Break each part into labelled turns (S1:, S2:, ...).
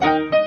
S1: Hallo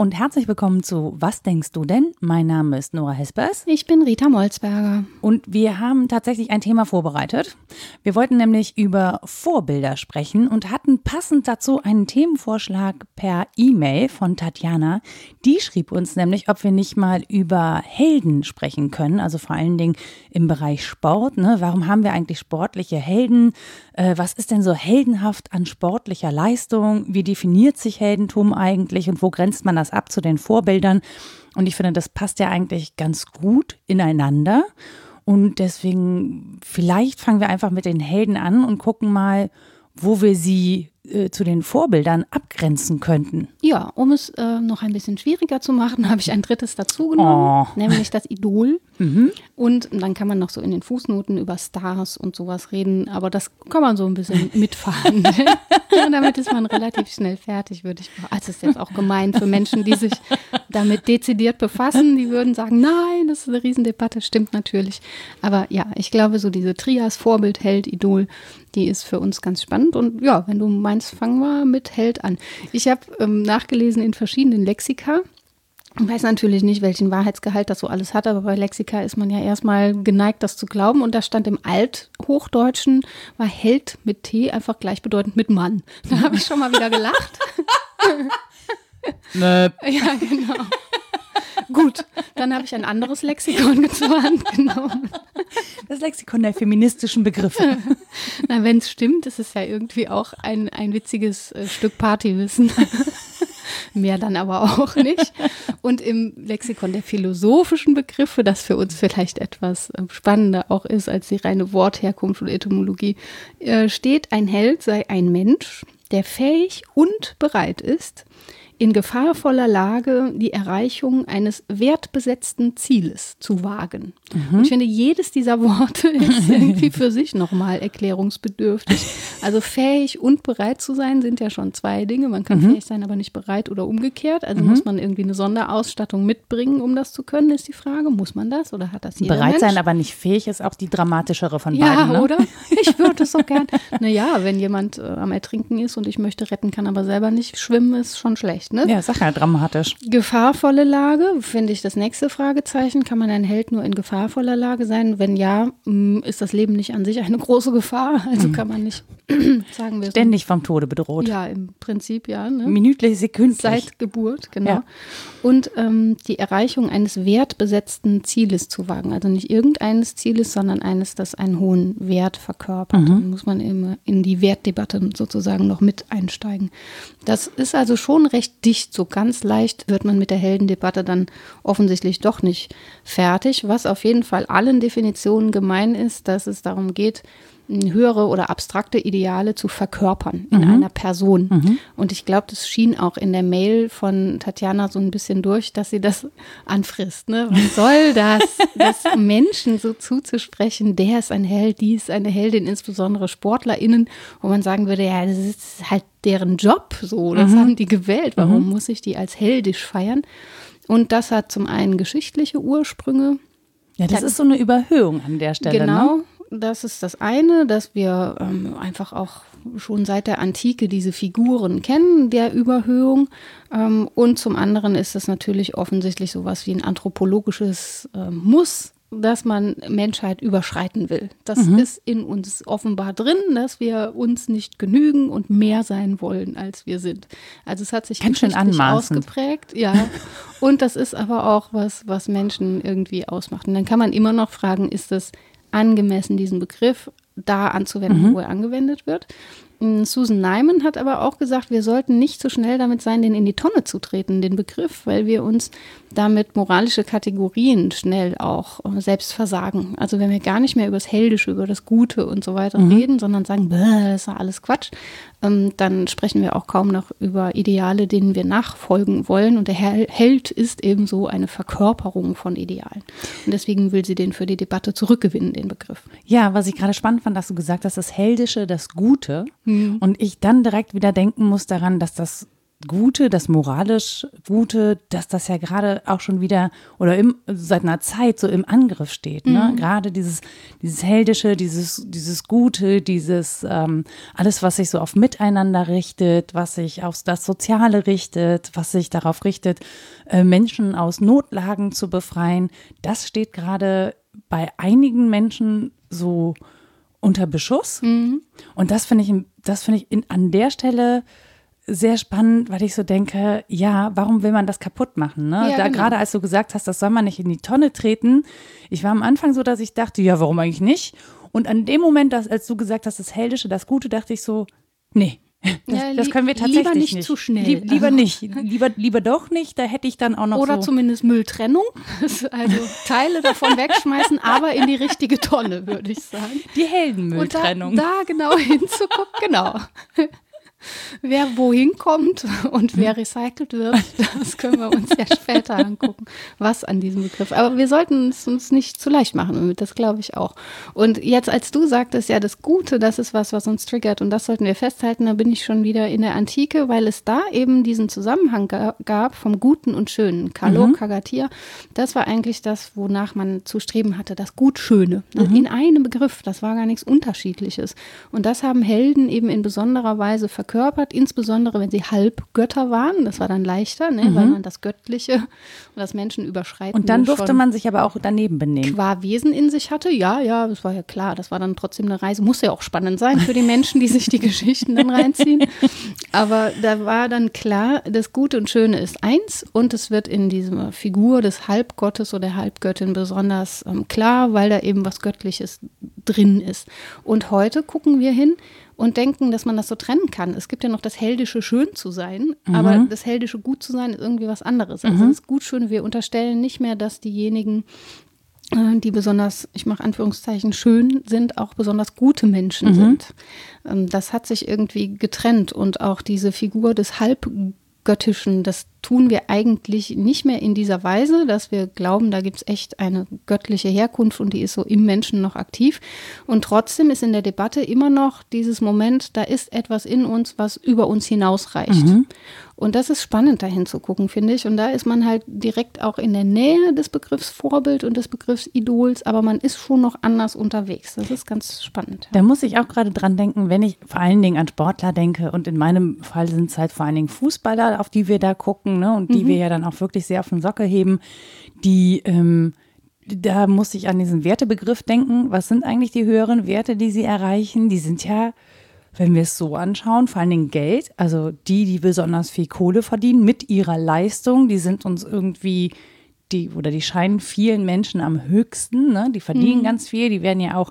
S1: und herzlich willkommen zu Was denkst du denn? Mein Name ist Nora Hespers.
S2: Ich bin Rita Molzberger.
S1: Und wir haben tatsächlich ein Thema vorbereitet. Wir wollten nämlich über Vorbilder sprechen und hatten passend dazu einen Themenvorschlag per E-Mail von Tatjana. Die schrieb uns nämlich, ob wir nicht mal über Helden sprechen können, also vor allen Dingen im Bereich Sport. Ne? Warum haben wir eigentlich sportliche Helden? Äh, was ist denn so heldenhaft an sportlicher Leistung? Wie definiert sich Heldentum eigentlich und wo grenzt man das ab zu den Vorbildern? Und ich finde, das passt ja eigentlich ganz gut ineinander. Und deswegen, vielleicht fangen wir einfach mit den Helden an und gucken mal, wo wir sie äh, zu den Vorbildern abgrenzen könnten.
S2: Ja, um es äh, noch ein bisschen schwieriger zu machen, habe ich ein drittes dazugenommen, oh. nämlich das Idol. Mhm. Und dann kann man noch so in den Fußnoten über Stars und sowas reden, aber das kann man so ein bisschen mitfahren. und damit ist man relativ schnell fertig, würde ich sagen. Also ist jetzt auch gemein für Menschen, die sich damit dezidiert befassen. Die würden sagen, nein, das ist eine Riesendebatte, stimmt natürlich. Aber ja, ich glaube, so diese Trias, Vorbild, Held, Idol, die ist für uns ganz spannend. Und ja, wenn du meinst, fangen wir mit Held an. Ich habe ähm, nachgelesen in verschiedenen Lexika. Ich weiß natürlich nicht, welchen Wahrheitsgehalt das so alles hat, aber bei Lexika ist man ja erstmal geneigt, das zu glauben. Und da stand im Althochdeutschen, war Held mit T einfach gleichbedeutend mit Mann. Da habe ich schon mal wieder gelacht.
S1: Nö.
S2: Ja, genau. Gut, dann habe ich ein anderes Lexikon zur Hand genommen.
S1: Das Lexikon der feministischen Begriffe.
S2: Na, wenn es stimmt, ist es ja irgendwie auch ein, ein witziges äh, Stück Partywissen. Mehr dann aber auch nicht. Und im Lexikon der philosophischen Begriffe, das für uns vielleicht etwas äh, spannender auch ist als die reine Wortherkunft und Etymologie, äh, steht, ein Held sei ein Mensch, der fähig und bereit ist, in gefahrvoller Lage die Erreichung eines wertbesetzten Zieles zu wagen. Mhm. Und ich finde, jedes dieser Worte ist irgendwie für sich nochmal erklärungsbedürftig. Also fähig und bereit zu sein sind ja schon zwei Dinge. Man kann mhm. fähig sein, aber nicht bereit oder umgekehrt. Also mhm. muss man irgendwie eine Sonderausstattung mitbringen, um das zu können, ist die Frage. Muss man das oder hat das jeder
S1: Bereit
S2: Mensch?
S1: sein, aber nicht fähig ist auch die dramatischere von
S2: ja,
S1: beiden.
S2: Ja, ne? oder? Ich würde es so gern. Naja, wenn jemand äh, am Ertrinken ist und ich möchte retten, kann aber selber nicht schwimmen, ist schon schlecht ne?
S1: Ja, sag ja dramatisch.
S2: Gefahrvolle Lage, finde ich das nächste Fragezeichen. Kann man ein Held nur in gefahrvoller Lage sein? Wenn ja, mm, ist das Leben nicht an sich eine große Gefahr? Also mhm. kann man nicht, sagen wir
S1: Ständig vom Tode bedroht.
S2: Ja, im Prinzip ja. Ne?
S1: Minütlich, sekündlich.
S2: Seit Geburt, genau.
S1: Ja.
S2: Und ähm, die Erreichung eines wertbesetzten Zieles zu wagen. Also nicht irgendeines Zieles, sondern eines, das einen hohen Wert verkörpert. Mhm. Dann muss man immer in die Wertdebatte sozusagen noch mit einsteigen. Das ist also schon recht dicht. So ganz leicht wird man mit der Heldendebatte dann offensichtlich doch nicht fertig. Was auf jeden Fall allen Definitionen gemein ist, dass es darum geht, höhere oder abstrakte Ideale zu verkörpern in mhm. einer Person. Mhm. Und ich glaube, das schien auch in der Mail von Tatjana so ein bisschen durch, dass sie das anfrisst. Ne? Was soll das, das Menschen so zuzusprechen? Der ist ein Held, die ist eine Heldin, insbesondere SportlerInnen, wo man sagen würde, ja, das ist halt deren Job so, das mhm. haben die gewählt. Warum mhm. muss ich die als heldisch feiern? Und das hat zum einen geschichtliche Ursprünge.
S1: Ja, das ist so eine Überhöhung an der Stelle.
S2: Genau,
S1: ne?
S2: Das ist das eine, dass wir ähm, einfach auch schon seit der Antike diese Figuren kennen, der Überhöhung. Ähm, und zum anderen ist es natürlich offensichtlich sowas wie ein anthropologisches äh, Muss, dass man Menschheit überschreiten will. Das mhm. ist in uns offenbar drin, dass wir uns nicht genügen und mehr sein wollen, als wir sind. Also es hat sich
S1: Ganz schön
S2: ausgeprägt, ja. und das ist aber auch was, was Menschen irgendwie ausmacht. Und dann kann man immer noch fragen, ist das angemessen, diesen Begriff da anzuwenden, mhm. wo er angewendet wird. Susan Nyman hat aber auch gesagt, wir sollten nicht so schnell damit sein, den in die Tonne zu treten, den Begriff, weil wir uns damit moralische Kategorien schnell auch äh, selbst versagen. Also wenn wir gar nicht mehr über das Heldische, über das Gute und so weiter mhm. reden, sondern sagen, das ist ja alles Quatsch, ähm, dann sprechen wir auch kaum noch über Ideale, denen wir nachfolgen wollen. Und der Held ist ebenso eine Verkörperung von Idealen. Und deswegen will sie den für die Debatte zurückgewinnen, den Begriff.
S1: Ja, was ich gerade spannend fand, dass du gesagt hast, das Heldische, das Gute. Mhm. Und ich dann direkt wieder denken muss daran, dass das Gute, das moralisch Gute, dass das ja gerade auch schon wieder oder im, seit einer Zeit so im Angriff steht. Ne? Mhm. Gerade dieses, dieses Heldische, dieses, dieses Gute, dieses ähm, alles, was sich so auf Miteinander richtet, was sich auf das Soziale richtet, was sich darauf richtet, äh, Menschen aus Notlagen zu befreien, das steht gerade bei einigen Menschen so unter Beschuss. Mhm. Und das finde ich, das finde ich in, an der Stelle sehr spannend, weil ich so denke, ja, warum will man das kaputt machen? Ne?
S2: Ja,
S1: da
S2: genau.
S1: gerade als du gesagt hast, das soll man nicht in die Tonne treten. Ich war am Anfang so, dass ich dachte, ja, warum eigentlich nicht? Und an dem Moment, dass, als du gesagt hast, das Heldische, das Gute, dachte ich so, nee. Das,
S2: Ja,
S1: das können wir tatsächlich
S2: lieber nicht
S1: nicht.
S2: zu schnell.
S1: Lieb, lieber
S2: Also-
S1: nicht. Lieber, lieber doch nicht. Da hätte ich dann auch noch
S2: Oder
S1: so.
S2: zumindest Mülltrennung. Also Teile davon wegschmeißen, aber in die richtige Tonne, würde ich sagen.
S1: die
S2: Und da,
S1: Heldenmülltrennung.
S2: da genau hinzugucken, genau. Wer wohin kommt und wer recycelt wird, das können wir uns ja später angucken, was an diesem Begriff. Aber wir sollten es uns nicht zu leicht machen, das glaube ich auch. Und jetzt, als du sagtest, ja, das Gute, das ist was, was uns triggert und das sollten wir festhalten, da bin ich schon wieder in der Antike, weil es da eben diesen Zusammenhang ga gab vom Guten und Schönen. Kalo,
S1: Mhm.
S2: Kagatia, das war eigentlich das, wonach man zu streben hatte, das Gut-Schöne.
S1: Mhm.
S2: In einem Begriff, das war gar nichts Unterschiedliches. Und das haben Helden eben in besonderer Weise verkörpert, insbesondere wenn sie Halbgötter waren. Das war dann leichter, ne, weil man das Göttliche und das Menschen überschreiten
S1: Mhm. Und dann durfte man sich aber auch daneben benehmen.
S2: qua Wesen in sich hatte. Ja, ja, das war ja klar. Das war dann trotzdem eine Reise. Muss ja auch spannend sein für die Menschen, die sich die Geschichten dann reinziehen. Aber da war dann klar, das Gute und Schöne ist eins und es wird in dieser Figur des Halbgottes oder der Halbgöttin besonders ähm, klar, weil da eben was Göttliches drin ist. Und heute gucken wir hin und denken, dass man das so trennen kann. Es gibt ja noch das heldische Schön zu sein, aber das heldische Gut zu sein ist irgendwie was anderes. Also das Gut Schön, wir unterstellen nicht mehr, dass diejenigen äh, die besonders, ich mache Anführungszeichen, schön sind, auch besonders gute Menschen sind. Ähm, Das hat sich irgendwie getrennt und auch diese Figur des Halbgöttischen, das tun wir eigentlich nicht mehr in dieser Weise, dass wir glauben, da gibt es echt eine göttliche Herkunft und die ist so im Menschen noch aktiv. Und trotzdem ist in der Debatte immer noch dieses Moment, da ist etwas in uns, was über uns hinausreicht. Und das ist spannend, dahin zu gucken, finde ich. Und da ist man halt direkt auch in der Nähe des Begriffs Vorbild und des Begriffs Idols, aber man ist schon noch anders unterwegs. Das ist ganz spannend.
S1: Da muss ich auch gerade dran denken, wenn ich vor allen Dingen an Sportler denke und in meinem Fall sind es halt vor allen Dingen Fußballer, auf die wir da gucken ne, und die wir ja dann auch wirklich sehr auf den Sockel heben, die, ähm, da muss ich an diesen Wertebegriff denken. Was sind eigentlich die höheren Werte, die sie erreichen? Die sind ja, wenn wir es so anschauen, vor allen Dingen Geld. Also die, die besonders viel Kohle verdienen mit ihrer Leistung, die sind uns irgendwie die oder die scheinen vielen Menschen am höchsten. Ne? Die verdienen ganz viel, die werden ja auch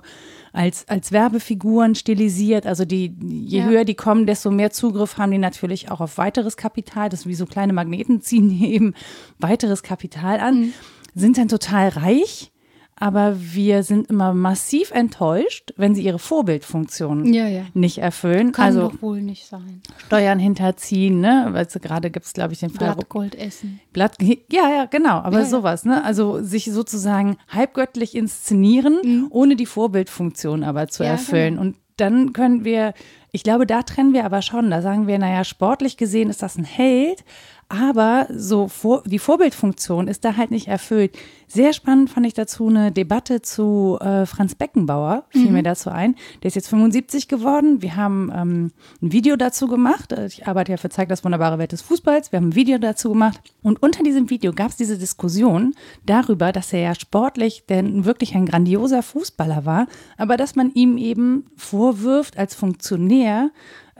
S1: als, als Werbefiguren stilisiert. Also die, je
S2: Ja.
S1: höher die kommen, desto mehr Zugriff haben die natürlich auch auf weiteres Kapital. Das ist wie so kleine Magneten ziehen die eben weiteres Kapital an, sind dann total reich. Aber wir sind immer massiv enttäuscht, wenn sie ihre Vorbildfunktion
S2: Ja, ja.
S1: nicht erfüllen.
S2: Kann
S1: also
S2: doch wohl nicht sein.
S1: Steuern hinterziehen, ne? Weil gerade gibt es, glaube ich, den Fall.
S2: Blattgold essen.
S1: Blatt, ja, ja, genau, aber
S2: Ja,
S1: sowas, ne? Also sich sozusagen halbgöttlich inszenieren, ohne die Vorbildfunktion aber zu
S2: Mhm. Ja,
S1: erfüllen.
S2: genau.
S1: Und dann können wir, ich glaube, da trennen wir aber schon. Da sagen wir, naja, sportlich gesehen ist das ein Held, aber so vor, die Vorbildfunktion ist da halt nicht erfüllt. Sehr spannend fand ich dazu eine Debatte zu äh, Franz Beckenbauer, fiel
S2: Mhm.
S1: mir dazu ein. Der ist jetzt 75 geworden. Wir haben ähm, ein Video dazu gemacht. Äh, Ich arbeite ja für Zeig das wunderbare Welt des Fußballs. Wir haben ein Video dazu gemacht. Und unter diesem Video gab es diese Diskussion darüber, dass er ja sportlich denn wirklich ein grandioser Fußballer war, aber dass man ihm eben vorwirft, als Funktionär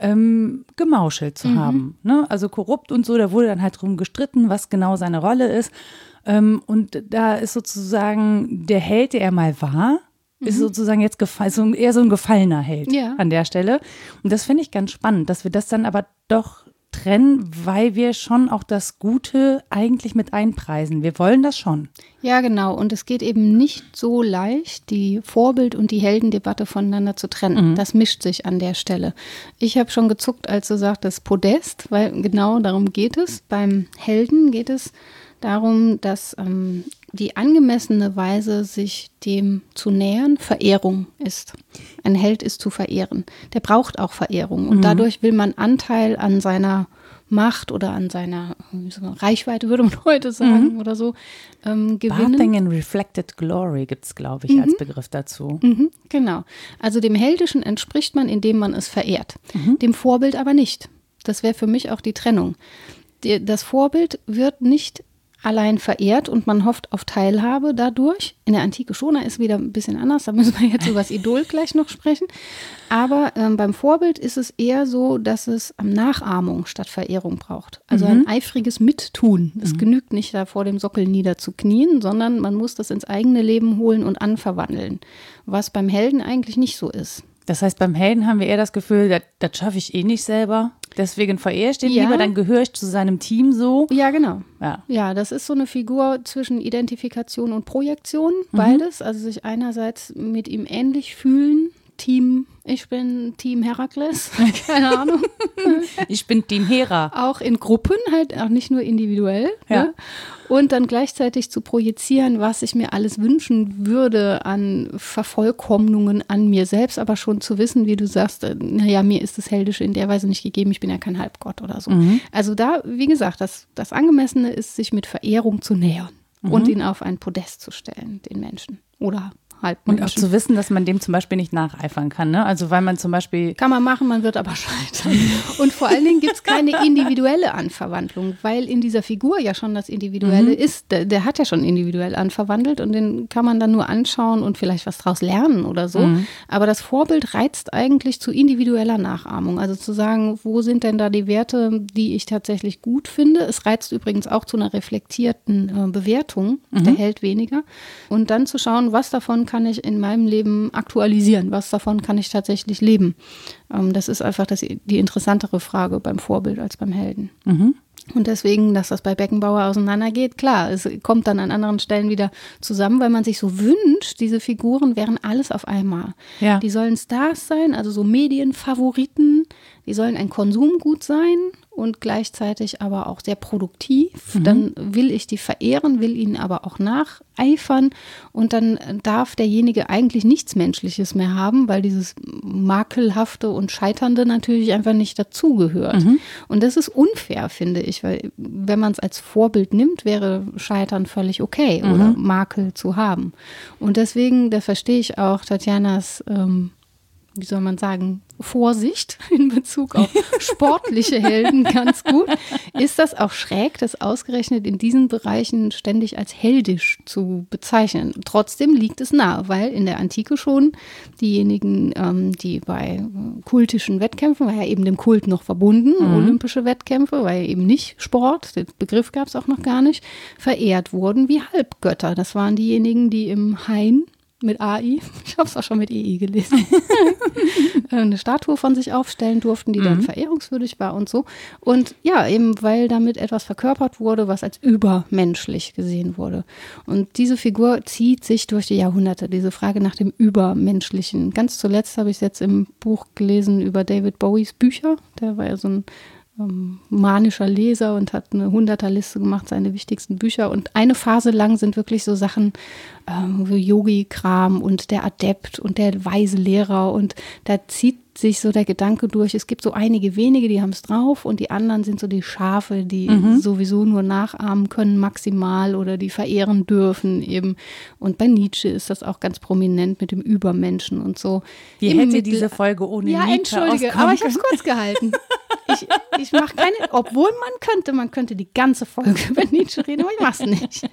S1: ähm, gemauschelt zu haben. Ne? Also korrupt und so, da wurde dann halt drum gestritten, was genau seine Rolle ist. Ähm, und da ist sozusagen der Held, der er mal war, ist sozusagen jetzt gefallen, so, eher so ein gefallener Held
S2: Ja.
S1: an der Stelle. Und das finde ich ganz spannend, dass wir das dann aber doch trennen, weil wir schon auch das Gute eigentlich mit einpreisen. Wir wollen das schon.
S2: Ja, genau. Und es geht eben nicht so leicht, die Vorbild- und die Heldendebatte voneinander zu trennen. Das mischt sich an der Stelle. Ich habe schon gezuckt, als du sagtest Podest, weil genau darum geht es. Beim Helden geht es darum, dass ähm, die angemessene Weise, sich dem zu nähern, Verehrung ist. Ein Held ist zu verehren. Der braucht auch Verehrung. Und dadurch will man Anteil an seiner Macht oder an seiner man, Reichweite, würde man heute sagen, mhm. oder so, ähm, gewinnen.
S1: Bathing in Reflected Glory gibt es, glaube ich, mhm. als Begriff dazu.
S2: Mhm, genau. Also dem Heldischen entspricht man, indem man es verehrt. Mhm. Dem Vorbild aber nicht. Das wäre für mich auch die Trennung. Das Vorbild wird nicht allein verehrt und man hofft auf Teilhabe dadurch. In der Antike schon, ist wieder ein bisschen anders, da müssen wir jetzt über das Idol gleich noch sprechen. Aber ähm, beim Vorbild ist es eher so, dass es Nachahmung statt Verehrung braucht. Also mhm. ein eifriges Mittun. Es mhm. genügt nicht, da vor dem Sockel niederzuknien, sondern man muss das ins eigene Leben holen und anverwandeln, was beim Helden eigentlich nicht so ist.
S1: Das heißt, beim Helden haben wir eher das Gefühl, das, das schaffe ich eh nicht selber. Deswegen verehre ich den ja. lieber, dann gehöre ich zu seinem Team so.
S2: Ja, genau. Ja. ja, das ist so eine Figur zwischen Identifikation und Projektion, mhm. beides. Also sich einerseits mit ihm ähnlich fühlen, Team, ich bin Team Herakles, keine Ahnung.
S1: ich bin Team Hera.
S2: Auch in Gruppen, halt auch nicht nur individuell. Ja. Ne? Und dann gleichzeitig zu projizieren, was ich mir alles wünschen würde an Vervollkommnungen an mir selbst, aber schon zu wissen, wie du sagst, äh, naja, mir ist das Heldische in der Weise nicht gegeben, ich bin ja kein Halbgott oder so. Mhm. Also da, wie gesagt, das, das Angemessene ist, sich mit Verehrung zu nähern mhm. und ihn auf ein Podest zu stellen, den Menschen. Oder
S1: Halbmenschen. Und auch zu wissen, dass man dem zum Beispiel nicht nacheifern kann. Ne? Also weil man zum Beispiel.
S2: Kann man machen, man wird aber scheitern. und vor allen Dingen gibt es keine individuelle Anverwandlung, weil in dieser Figur ja schon das Individuelle mhm. ist. Der, der, hat ja schon individuell anverwandelt und den kann man dann nur anschauen und vielleicht was draus lernen oder so. Mhm. Aber das Vorbild reizt eigentlich zu individueller Nachahmung. Also zu sagen, wo sind denn da die Werte, die ich tatsächlich gut finde? Es reizt übrigens auch zu einer reflektierten äh, Bewertung. Mhm. Der hält weniger. Und dann zu schauen, was davon kann ich in meinem Leben aktualisieren? Was davon kann ich tatsächlich leben? Ähm, das ist einfach das, die interessantere Frage beim Vorbild als beim Helden. Mhm. Und deswegen, dass das bei Beckenbauer auseinandergeht, klar, es kommt dann an anderen Stellen wieder zusammen, weil man sich so wünscht, diese Figuren wären alles auf einmal. Ja. Die sollen Stars sein, also so Medienfavoriten, die sollen ein Konsumgut sein und gleichzeitig aber auch sehr produktiv. Mhm. Dann will ich die verehren, will ihnen aber auch nacheifern und dann darf derjenige eigentlich nichts Menschliches mehr haben, weil dieses makelhafte und scheiternde natürlich einfach nicht dazugehört. Mhm. Und das ist unfair, finde ich, weil wenn man es als Vorbild nimmt, wäre Scheitern völlig okay mhm. oder Makel zu haben. Und deswegen, da verstehe ich auch Tatjanas ähm, wie soll man sagen, Vorsicht in Bezug auf sportliche Helden ganz gut, ist das auch schräg, das ausgerechnet in diesen Bereichen ständig als heldisch zu bezeichnen. Trotzdem liegt es nah, weil in der Antike schon diejenigen, ähm, die bei kultischen Wettkämpfen, war ja eben dem Kult noch verbunden, mhm. olympische Wettkämpfe, weil eben nicht Sport, den Begriff gab es auch noch gar nicht, verehrt wurden wie Halbgötter. Das waren diejenigen, die im Hain mit AI, ich habe es auch schon mit EI gelesen, eine Statue von sich aufstellen durften, die mhm. dann verehrungswürdig war und so. Und ja, eben weil damit etwas verkörpert wurde, was als übermenschlich gesehen wurde. Und diese Figur zieht sich durch die Jahrhunderte, diese Frage nach dem Übermenschlichen. Ganz zuletzt habe ich es jetzt im Buch gelesen über David Bowies Bücher. Der war ja so ein ähm, manischer Leser und hat eine Hunderterliste gemacht, seine wichtigsten Bücher. Und eine Phase lang sind wirklich so Sachen ähm, wie Yogi-Kram und der Adept und der weise Lehrer. Und da zieht sich so der Gedanke durch, es gibt so einige wenige, die haben es drauf und die anderen sind so die Schafe, die mhm. sowieso nur nachahmen können maximal oder die verehren dürfen eben. Und bei Nietzsche ist das auch ganz prominent mit dem Übermenschen und so.
S1: Wie Eben hätte diese Folge ohne
S2: ja,
S1: Nietzsche
S2: entschuldige, aber ich habe es kurz gehalten. ich, ich mache keine, obwohl man könnte, man könnte die ganze Folge über Nietzsche reden, aber ich mache es nicht.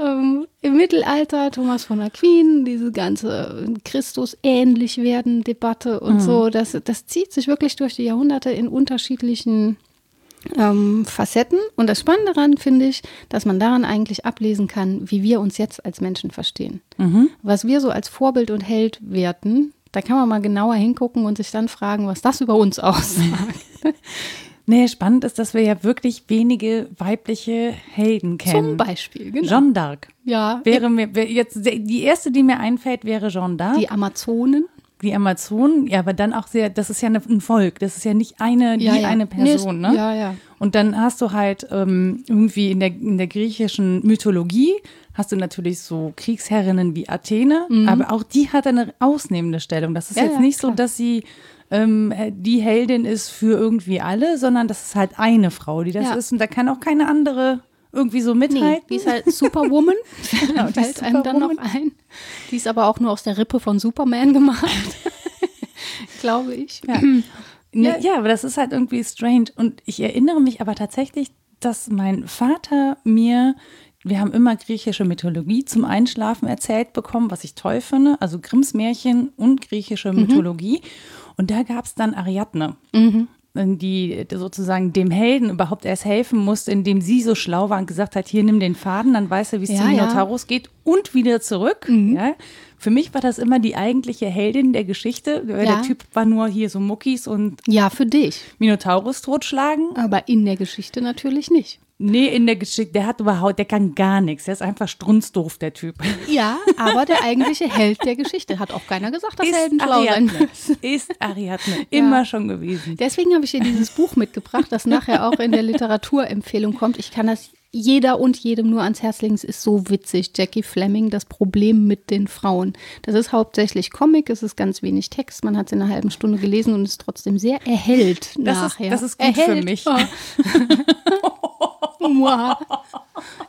S2: Ähm, Im Mittelalter, Thomas von Aquin, diese ganze Christus ähnlich werden Debatte und mhm. so, das, das zieht sich wirklich durch die Jahrhunderte in unterschiedlichen ähm, Facetten. Und das Spannende daran finde ich, dass man daran eigentlich ablesen kann, wie wir uns jetzt als Menschen verstehen. Mhm. Was wir so als Vorbild und Held werten, da kann man mal genauer hingucken und sich dann fragen, was das über uns aussagt.
S1: Nee, spannend ist, dass wir ja wirklich wenige weibliche Helden kennen.
S2: Zum Beispiel, genau.
S1: Jeanne d'Arc.
S2: Ja.
S1: Wäre mir, jetzt, die erste, die mir einfällt, wäre Jeanne d'Arc.
S2: Die Amazonen.
S1: die Amazonen, ja, aber dann auch sehr, das ist ja eine, ein Volk, das ist ja nicht eine, die
S2: Ja, ja.
S1: eine Person,
S2: Nee,
S1: ne?
S2: ja, ja.
S1: Und dann hast du halt ähm, irgendwie in der, in der griechischen Mythologie hast du natürlich so Kriegsherrinnen wie Athene, aber auch die hat eine ausnehmende Stellung. Das ist
S2: Mhm. Ja,
S1: jetzt
S2: ja,
S1: nicht so,
S2: klar.
S1: dass sie ähm, die Heldin ist für irgendwie alle, sondern das ist halt eine Frau, die das
S2: Ja.
S1: ist und da kann auch keine andere irgendwie so
S2: Nee,
S1: mithalten.
S2: die ist halt Superwoman.
S1: Genau, die
S2: fällt einem dann noch ein. Die ist aber auch nur aus der Rippe von Superman gemacht. Glaube ich.
S1: Ja. Ne, ja, aber das ist halt irgendwie strange. Und ich erinnere mich aber tatsächlich, dass mein Vater mir, wir haben immer griechische Mythologie zum Einschlafen erzählt bekommen, was ich toll finde. Also Grimms Märchen und griechische Mythologie. Und da gab es dann Ariadne. Die sozusagen dem Helden überhaupt erst helfen musste, indem sie so schlau war und gesagt hat: Hier, nimm den Faden, dann weiß er, wie es
S2: Ja,
S1: zum
S2: ja.
S1: Minotaurus geht und wieder zurück. Ja. Für mich war das immer die eigentliche Heldin der Geschichte. weil
S2: Ja.
S1: Der Typ war nur hier so Muckis und
S2: Ja, für dich.
S1: Minotaurus totschlagen.
S2: Aber in der Geschichte natürlich nicht.
S1: Nee, in der Geschichte, der hat überhaupt, der kann gar nichts. Der ist einfach strunzdoof, der Typ.
S2: Ja, aber der eigentliche Held der Geschichte hat auch keiner gesagt, dass Helden schlau sein müssen.
S1: Ist Ariadne. Immer schon gewesen.
S2: Deswegen habe ich hier dieses Buch mitgebracht, das nachher auch in der Literaturempfehlung kommt. Ich kann das jeder und jedem nur ans Herz legen. Es ist so witzig. Jackie Fleming, das Problem mit den Frauen. Das ist hauptsächlich Comic, es ist ganz wenig Text. Man hat es in einer halben Stunde gelesen und ist trotzdem sehr erhellt
S1: Das ist-
S2: nachher.
S1: das ist gut für
S2: erhellt.
S1: mich.
S2: Oh.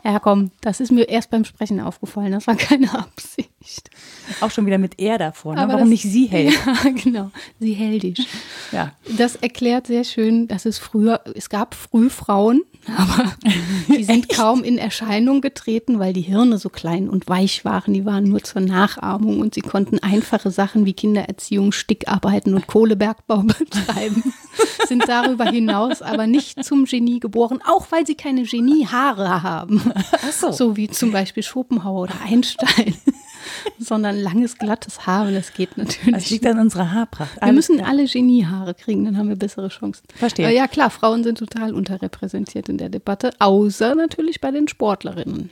S2: Ja, komm, das ist mir erst beim Sprechen aufgefallen. Das war keine Absicht.
S1: Auch schon wieder mit er davor. Ne?
S2: Aber
S1: Warum
S2: das-
S1: nicht sie hält?
S2: Ja, genau. Sie heldisch.
S1: Ja.
S2: Das erklärt sehr schön, dass es früher, es gab Frühfrauen, aber die sind kaum in Erscheinung getreten, weil die Hirne so klein und weich waren. Die waren nur zur Nachahmung und sie konnten einfache Sachen wie Kindererziehung, Stickarbeiten und Kohlebergbau betreiben. sind darüber hinaus aber nicht zum Genie geboren, auch weil sie keine Geniehaare haben.
S1: So.
S2: So wie zum Beispiel Schopenhauer oder Einstein. Sondern langes, glattes Haar, und das geht natürlich.
S1: Das liegt an unserer Haarpracht.
S2: Wir müssen alle Geniehaare kriegen, dann haben wir bessere Chancen.
S1: Verstehe.
S2: Äh, ja, klar, Frauen sind total unterrepräsentiert in der Debatte, außer natürlich bei den Sportlerinnen.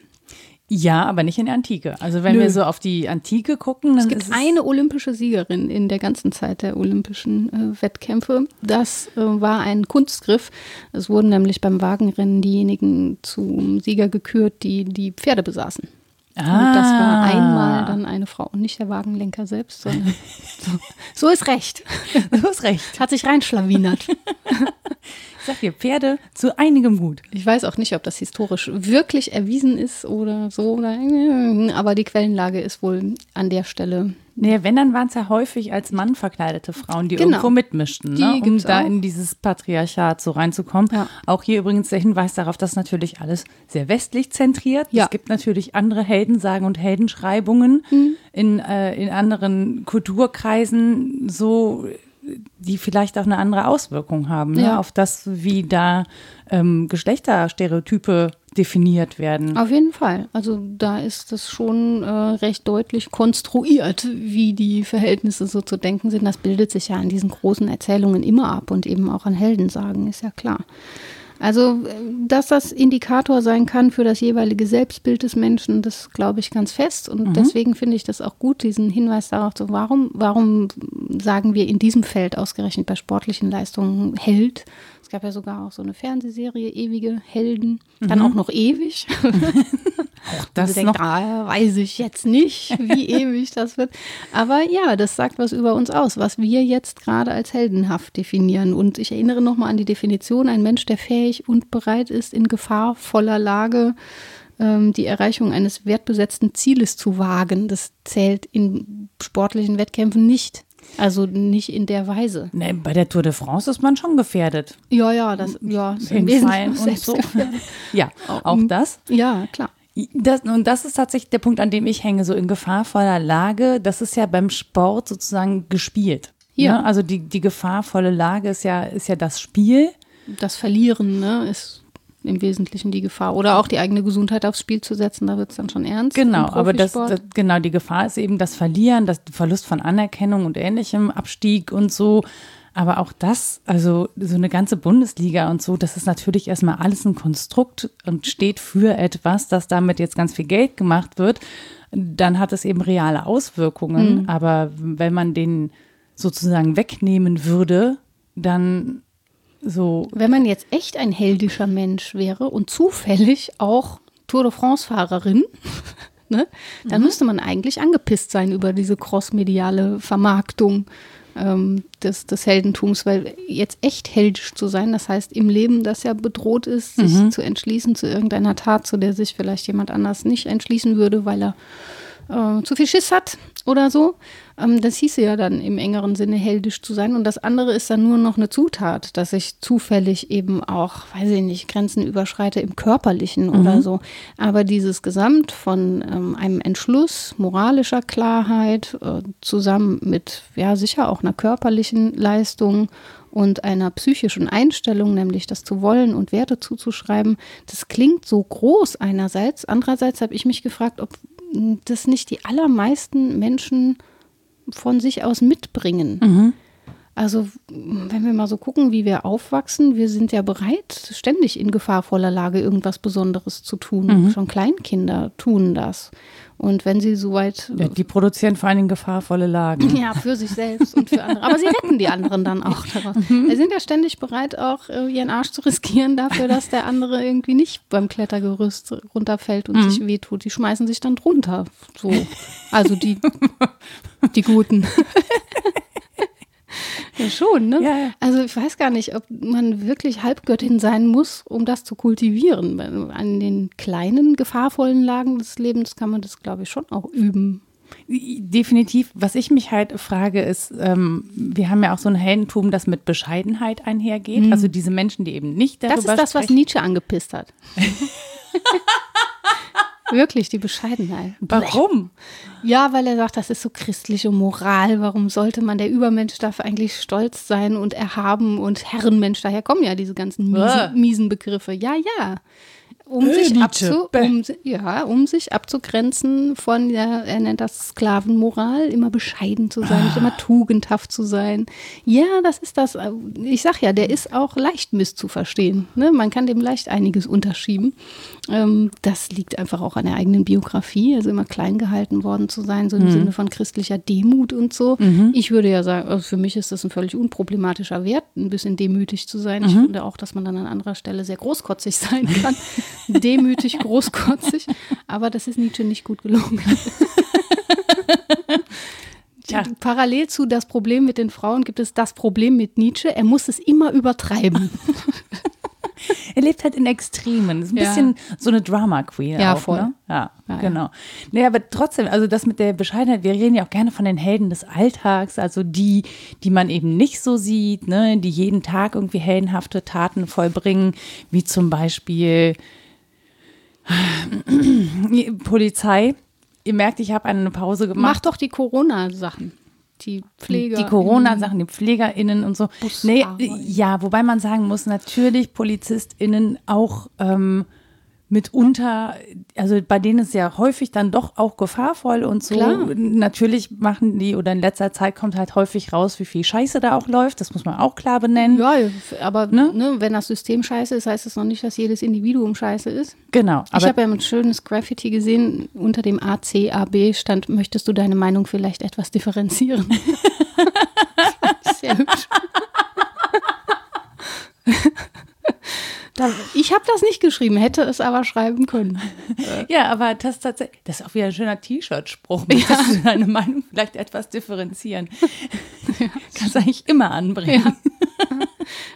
S1: Ja, aber nicht in der Antike. Also wenn
S2: Nö.
S1: wir so auf die Antike gucken, dann
S2: Es gibt
S1: ist
S2: eine olympische Siegerin in der ganzen Zeit der olympischen äh, Wettkämpfe. Das äh, war ein Kunstgriff. Es wurden nämlich beim Wagenrennen diejenigen zum Sieger gekürt, die die Pferde besaßen. Und das war
S1: Ah.
S2: einmal dann eine Frau und nicht der Wagenlenker selbst, sondern so, so ist recht.
S1: Du hast recht.
S2: Hat sich reinschlawinert.
S1: Ich sag dir, Pferde zu einigem Gut.
S2: Ich weiß auch nicht, ob das historisch wirklich erwiesen ist oder so, aber die Quellenlage ist wohl an der Stelle.
S1: Naja, wenn, dann waren es ja häufig als Mann verkleidete Frauen, die
S2: Genau.
S1: irgendwo mitmischten,
S2: Die
S1: ne? um da
S2: auch.
S1: in dieses Patriarchat so reinzukommen.
S2: Ja.
S1: Auch hier übrigens der Hinweis darauf, dass natürlich alles sehr westlich zentriert.
S2: Ja.
S1: Es gibt natürlich andere Heldensagen und Heldenschreibungen
S2: Mhm.
S1: in, äh, in anderen Kulturkreisen, so die vielleicht auch eine andere Auswirkung haben ne?
S2: Ja.
S1: auf das, wie da ähm, Geschlechterstereotype definiert werden.
S2: Auf jeden Fall. Also da ist das schon äh, recht deutlich konstruiert, wie die Verhältnisse so zu denken sind. Das bildet sich ja an diesen großen Erzählungen immer ab und eben auch an Heldensagen, ist ja klar. Also, äh, dass das Indikator sein kann für das jeweilige Selbstbild des Menschen, das glaube ich ganz fest. Und deswegen finde ich das auch gut, diesen Hinweis darauf, so warum, warum sagen wir in diesem Feld ausgerechnet bei sportlichen Leistungen Held? Es gab ja sogar auch so eine Fernsehserie, ewige Helden, dann auch noch ewig.
S1: das
S2: Das denkt,
S1: noch
S2: ah, weiß ich jetzt nicht, wie ewig das wird. Aber ja, das sagt was über uns aus, was wir jetzt gerade als heldenhaft definieren. Und ich erinnere nochmal an die Definition, ein Mensch, der fähig und bereit ist, in gefahrvoller Lage ähm, die Erreichung eines wertbesetzten Zieles zu wagen. Das zählt in sportlichen Wettkämpfen nicht. Also nicht in der Weise.
S1: Ne, bei der Tour de France ist man schon gefährdet.
S2: Ja, ja, das ja, ist im
S1: Hinfallen und so. Ja, auch das.
S2: Ja, klar.
S1: Das, und das ist tatsächlich der Punkt, an dem ich hänge, so in gefahrvoller Lage. Das ist ja beim Sport sozusagen gespielt.
S2: Ja.
S1: Ne? Also die, die gefahrvolle Lage ist ja, ist ja das Spiel.
S2: Das Verlieren ne, ist im Wesentlichen die Gefahr. Oder auch die eigene Gesundheit aufs Spiel zu setzen, da wird es dann schon ernst.
S1: Genau, aber das, das, genau, die Gefahr ist eben das Verlieren, das Verlust von Anerkennung und ähnlichem, Abstieg und so. Aber auch das, also so eine ganze Bundesliga und so, das ist natürlich erstmal alles ein Konstrukt und steht für etwas, dass damit jetzt ganz viel Geld gemacht wird. Dann hat es eben reale Auswirkungen. Aber wenn man den sozusagen wegnehmen würde, dann so.
S2: Wenn man jetzt echt ein heldischer Mensch wäre und zufällig auch Tour de France-Fahrerin, ne, dann mhm. müsste man eigentlich angepisst sein über diese crossmediale Vermarktung ähm, des, des Heldentums, weil jetzt echt heldisch zu sein, das heißt im Leben, das ja bedroht ist, sich mhm. zu entschließen zu irgendeiner Tat, zu der sich vielleicht jemand anders nicht entschließen würde, weil er äh, zu viel Schiss hat oder so. Ähm, das hieße ja dann im engeren Sinne heldisch zu sein. Und das andere ist dann nur noch eine Zutat, dass ich zufällig eben auch, weiß ich nicht, Grenzen überschreite im Körperlichen mhm. oder so. Aber dieses Gesamt von ähm, einem Entschluss, moralischer Klarheit, äh, zusammen mit, ja, sicher auch einer körperlichen Leistung und einer psychischen Einstellung, nämlich das zu wollen und Werte zuzuschreiben, das klingt so groß einerseits. Andererseits habe ich mich gefragt, ob das nicht die allermeisten Menschen von sich aus mitbringen. Mhm. Also, wenn wir mal so gucken, wie wir aufwachsen, wir sind ja bereit, ständig in gefahrvoller Lage irgendwas Besonderes zu tun. Mhm. Schon Kleinkinder tun das. Und wenn sie soweit.
S1: Ja, die produzieren vor allen Dingen gefahrvolle Lagen.
S2: Ja, für sich selbst und für andere. Aber sie retten die anderen dann auch daraus. Sie sind ja ständig bereit, auch äh, ihren Arsch zu riskieren dafür, dass der andere irgendwie nicht beim Klettergerüst runterfällt und mhm. sich wehtut. Die schmeißen sich dann drunter. So. Also die, die Guten. Ja, schon, ne? Ja, ja. Also ich weiß gar nicht, ob man wirklich Halbgöttin sein muss, um das zu kultivieren. An den kleinen, gefahrvollen Lagen des Lebens kann man das, glaube ich, schon auch üben.
S1: Definitiv. Was ich mich halt frage, ist, ähm, wir haben ja auch so ein Heldentum, das mit Bescheidenheit einhergeht. Mhm. Also diese Menschen, die eben nicht darüber
S2: Das ist das,
S1: sprechen.
S2: was Nietzsche angepisst hat. Wirklich, die Bescheidenheit.
S1: Warum?
S2: Ja, weil er sagt, das ist so christliche Moral. Warum sollte man, der Übermensch darf eigentlich stolz sein und erhaben und Herrenmensch, daher kommen ja diese ganzen miesen, miesen Begriffe. Ja, ja um, äh, sich abzu, um, ja, um sich abzugrenzen von, ja, er nennt das Sklavenmoral, immer bescheiden zu sein, ah. immer tugendhaft zu sein. Ja, das ist das. Ich sag ja, der ist auch leicht misszuverstehen. Ne? Man kann dem leicht einiges unterschieben. Ähm, das liegt einfach auch an der eigenen Biografie, also immer klein gehalten worden zu sein, so im mhm. Sinne von christlicher Demut und so. Mhm. Ich würde ja sagen, also für mich ist das ein völlig unproblematischer Wert, ein bisschen demütig zu sein. Mhm. Ich finde auch, dass man dann an anderer Stelle sehr großkotzig sein kann. Demütig, großkotzig. Aber das ist Nietzsche nicht gut gelungen. Ja. Parallel zu das Problem mit den Frauen gibt es das Problem mit Nietzsche. Er muss es immer übertreiben.
S1: er lebt halt in Extremen. Ist ein ja. bisschen so eine Drama Queen.
S2: Ja,
S1: auch,
S2: voll.
S1: Ne? Ja, ja, genau. Nee, aber trotzdem, also das mit der Bescheidenheit, wir reden ja auch gerne von den Helden des Alltags, also die, die man eben nicht so sieht, ne, die jeden Tag irgendwie heldenhafte Taten vollbringen, wie zum Beispiel Polizei. Ihr merkt, ich habe eine Pause gemacht.
S2: Mach doch die Corona-Sachen. Die Pfleger.
S1: Die Corona-Sachen, die PflegerInnen und so. Nee, ja, wobei man sagen muss, natürlich PolizistInnen auch ähm, mitunter, also bei denen ist ja häufig dann doch auch gefahrvoll und so. Klar. Natürlich machen die oder in letzter Zeit kommt halt häufig raus, wie viel Scheiße da auch läuft. Das muss man auch klar benennen.
S2: Ja, aber ne? Ne, wenn das System scheiße ist, heißt das noch nicht, dass jedes Individuum scheiße ist.
S1: Genau.
S2: ich habe ja ein schönes Graffiti gesehen. Unter dem ACAB stand, möchtest du deine Meinung vielleicht etwas differenzieren? Sehr hübsch. ich habe das nicht geschrieben, hätte es aber schreiben können.
S1: ja, aber das tatsächlich, das ist auch wieder ein schöner T-Shirt-Spruch. Ja. du deine Meinung vielleicht etwas differenzieren? Ja. Kannst du eigentlich immer anbringen. Ja.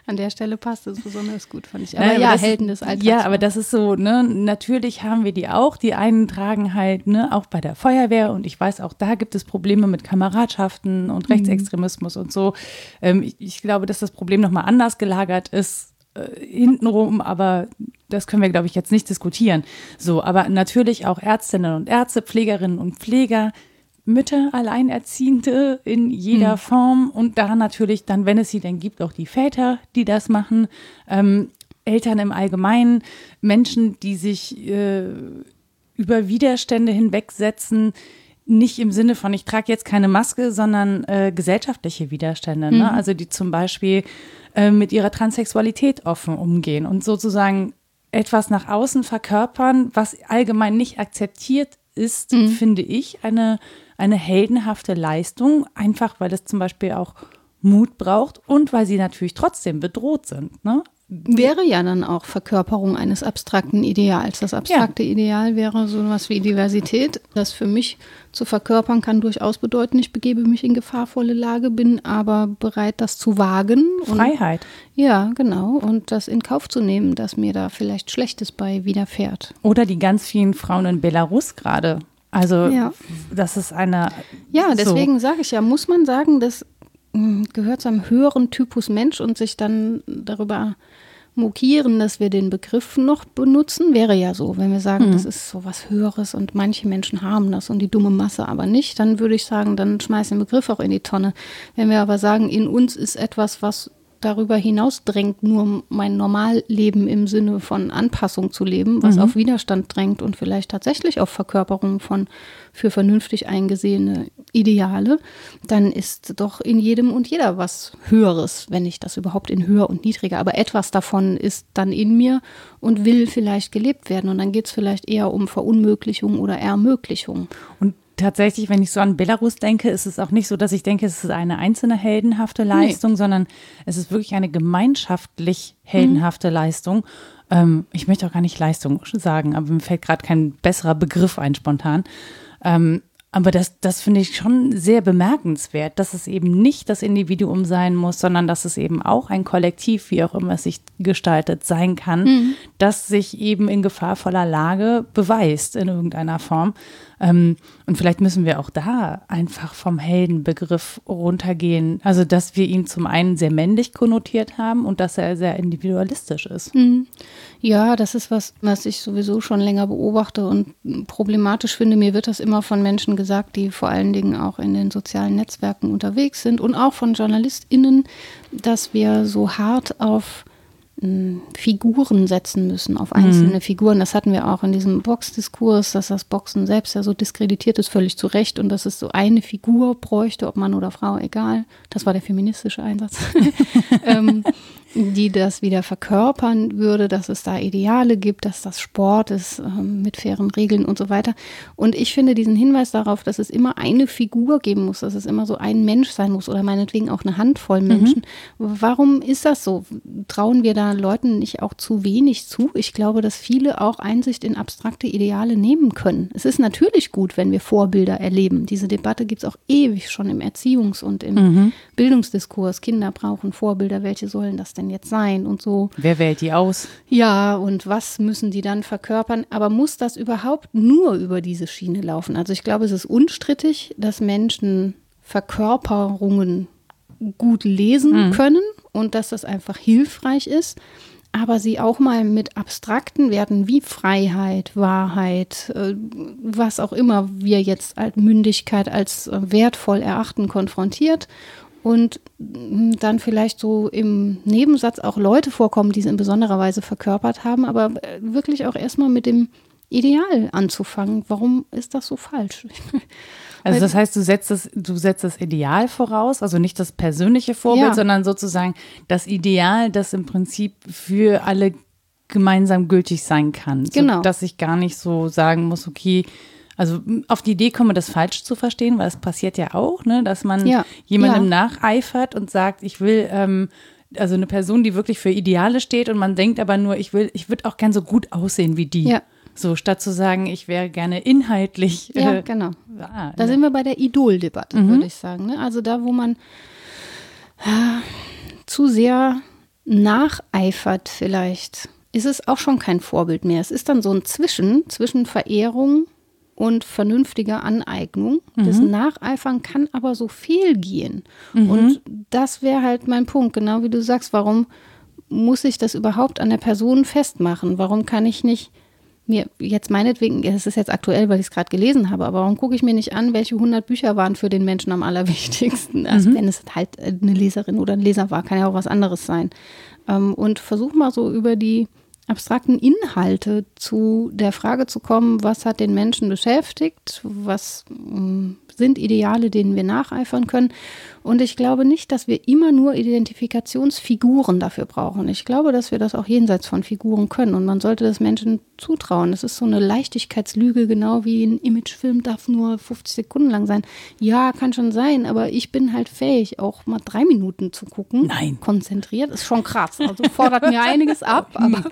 S2: An der Stelle passt es besonders gut, fand ich. Aber Nein, ja, aber Helden des Alltags.
S1: Ja, aber das ist so, ne, natürlich haben wir die auch. Die einen tragen halt, ne, auch bei der Feuerwehr und ich weiß, auch da gibt es Probleme mit Kameradschaften und mhm. Rechtsextremismus mhm. und so. Ähm, ich, ich glaube, dass das Problem nochmal anders gelagert ist äh, hintenrum, aber das können wir, glaube ich, jetzt nicht diskutieren. So, aber natürlich auch Ärztinnen und Ärzte, Pflegerinnen und Pfleger, Mütter, Alleinerziehende in jeder mhm. Form und da natürlich dann, wenn es sie denn gibt, auch die Väter, die das machen, ähm, Eltern im Allgemeinen, Menschen, die sich äh, über Widerstände hinwegsetzen, nicht im Sinne von, ich trage jetzt keine Maske, sondern äh, gesellschaftliche Widerstände. Ne? Mhm. Ne? Also die zum Beispiel äh, mit ihrer Transsexualität offen umgehen und sozusagen etwas nach außen verkörpern, was allgemein nicht akzeptiert ist, mhm. finde ich, eine, eine heldenhafte Leistung, einfach weil es zum Beispiel auch Mut braucht und weil sie natürlich trotzdem bedroht sind. Ne?
S2: Wäre ja dann auch Verkörperung eines abstrakten Ideals. Das abstrakte ja. Ideal wäre so etwas wie Diversität. Das für mich zu verkörpern kann durchaus bedeuten, ich begebe mich in gefahrvolle Lage, bin aber bereit, das zu wagen.
S1: Freiheit.
S2: Und, ja, genau. Und das in Kauf zu nehmen, dass mir da vielleicht Schlechtes bei widerfährt.
S1: Oder die ganz vielen Frauen in Belarus gerade. Also ja. das ist eine.
S2: Ja, deswegen so. sage ich ja, muss man sagen, das hm, gehört zu einem höheren Typus Mensch und sich dann darüber mokieren, dass wir den Begriff noch benutzen, wäre ja so. Wenn wir sagen, mhm. das ist so was Höheres und manche Menschen haben das und die dumme Masse aber nicht, dann würde ich sagen, dann schmeiß den Begriff auch in die Tonne. Wenn wir aber sagen, in uns ist etwas, was darüber hinaus drängt, nur mein Normalleben im Sinne von Anpassung zu leben, was mhm. auf Widerstand drängt und vielleicht tatsächlich auf Verkörperung von für vernünftig eingesehene Ideale, dann ist doch in jedem und jeder was Höheres, wenn ich das überhaupt in höher und niedriger, aber etwas davon ist dann in mir und will vielleicht gelebt werden. Und dann geht es vielleicht eher um Verunmöglichung oder Ermöglichung.
S1: Und tatsächlich, wenn ich so an Belarus denke, ist es auch nicht so, dass ich denke, es ist eine einzelne heldenhafte Leistung, nee. sondern es ist wirklich eine gemeinschaftlich heldenhafte mhm. Leistung. Ähm, ich möchte auch gar nicht Leistung sagen, aber mir fällt gerade kein besserer Begriff ein spontan. Ähm, aber das, das finde ich schon sehr bemerkenswert, dass es eben nicht das Individuum sein muss, sondern dass es eben auch ein Kollektiv, wie auch immer es sich gestaltet, sein kann, mhm. das sich eben in gefahrvoller Lage beweist in irgendeiner Form. Ähm, und vielleicht müssen wir auch da einfach vom Heldenbegriff runtergehen. Also, dass wir ihn zum einen sehr männlich konnotiert haben und dass er sehr individualistisch ist. Mhm.
S2: Ja, das ist was, was ich sowieso schon länger beobachte und problematisch finde. Mir wird das immer von Menschen gesagt, die vor allen Dingen auch in den sozialen Netzwerken unterwegs sind und auch von JournalistInnen, dass wir so hart auf Figuren setzen müssen, auf einzelne mhm. Figuren. Das hatten wir auch in diesem Boxdiskurs, dass das Boxen selbst ja so diskreditiert ist, völlig zu Recht und dass es so eine Figur bräuchte, ob Mann oder Frau, egal. Das war der feministische Einsatz. ähm, die das wieder verkörpern würde, dass es da Ideale gibt, dass das Sport ist äh, mit fairen Regeln und so weiter. Und ich finde diesen Hinweis darauf, dass es immer eine Figur geben muss, dass es immer so ein Mensch sein muss oder meinetwegen auch eine Handvoll mhm. Menschen. Mhm. Warum ist das so? Trauen wir da Leuten nicht auch zu wenig zu? Ich glaube, dass viele auch Einsicht in abstrakte Ideale nehmen können. Es ist natürlich gut, wenn wir Vorbilder erleben. Diese Debatte gibt es auch ewig schon im Erziehungs- und im mhm. Bildungsdiskurs. Kinder brauchen Vorbilder. Welche sollen das denn denn jetzt sein und so.
S1: Wer wählt die aus?
S2: Ja, und was müssen die dann verkörpern? Aber muss das überhaupt nur über diese Schiene laufen? Also ich glaube, es ist unstrittig, dass Menschen Verkörperungen gut lesen mhm. können und dass das einfach hilfreich ist aber sie auch mal mit abstrakten Werten wie Freiheit, Wahrheit, äh, was auch immer wir jetzt als Mündigkeit als äh, wertvoll erachten, konfrontiert und dann vielleicht so im Nebensatz auch Leute vorkommen, die es in besonderer Weise verkörpert haben, aber äh, wirklich auch erstmal mit dem Ideal anzufangen. Warum ist das so falsch?
S1: Also das heißt, du setzt das, du setzt das Ideal voraus, also nicht das persönliche Vorbild, ja. sondern sozusagen das Ideal, das im Prinzip für alle gemeinsam gültig sein kann. Genau. dass ich gar nicht so sagen muss, okay, also auf die Idee komme, das falsch zu verstehen, weil es passiert ja auch, ne, dass man ja. jemandem ja. nacheifert und sagt, ich will, ähm, also eine Person, die wirklich für Ideale steht und man denkt aber nur, ich will, ich würde auch gern so gut aussehen wie die. Ja. So, statt zu sagen, ich wäre gerne inhaltlich.
S2: Ja, äh, genau. Ah, da ne? sind wir bei der Idoldebatte, mhm. würde ich sagen. Ne? Also da, wo man äh, zu sehr nacheifert vielleicht, ist es auch schon kein Vorbild mehr. Es ist dann so ein Zwischen, zwischen Verehrung und vernünftiger Aneignung. Mhm. Das Nacheifern kann aber so viel gehen. Mhm. Und das wäre halt mein Punkt, genau wie du sagst, warum muss ich das überhaupt an der Person festmachen? Warum kann ich nicht mir jetzt meinetwegen, es ist jetzt aktuell, weil ich es gerade gelesen habe, aber warum gucke ich mir nicht an, welche 100 Bücher waren für den Menschen am allerwichtigsten? Also mhm. wenn es halt eine Leserin oder ein Leser war, kann ja auch was anderes sein. Ähm, und versuch mal so über die abstrakten Inhalte zu der Frage zu kommen, was hat den Menschen beschäftigt, was ähm, sind Ideale, denen wir nacheifern können. Und ich glaube nicht, dass wir immer nur Identifikationsfiguren dafür brauchen. Ich glaube, dass wir das auch jenseits von Figuren können. Und man sollte das Menschen zutrauen. Es ist so eine Leichtigkeitslüge, genau wie ein Imagefilm darf nur 50 Sekunden lang sein. Ja, kann schon sein, aber ich bin halt fähig, auch mal drei Minuten zu gucken.
S1: Nein.
S2: Konzentriert. Ist schon krass. Also fordert mir einiges ab, aber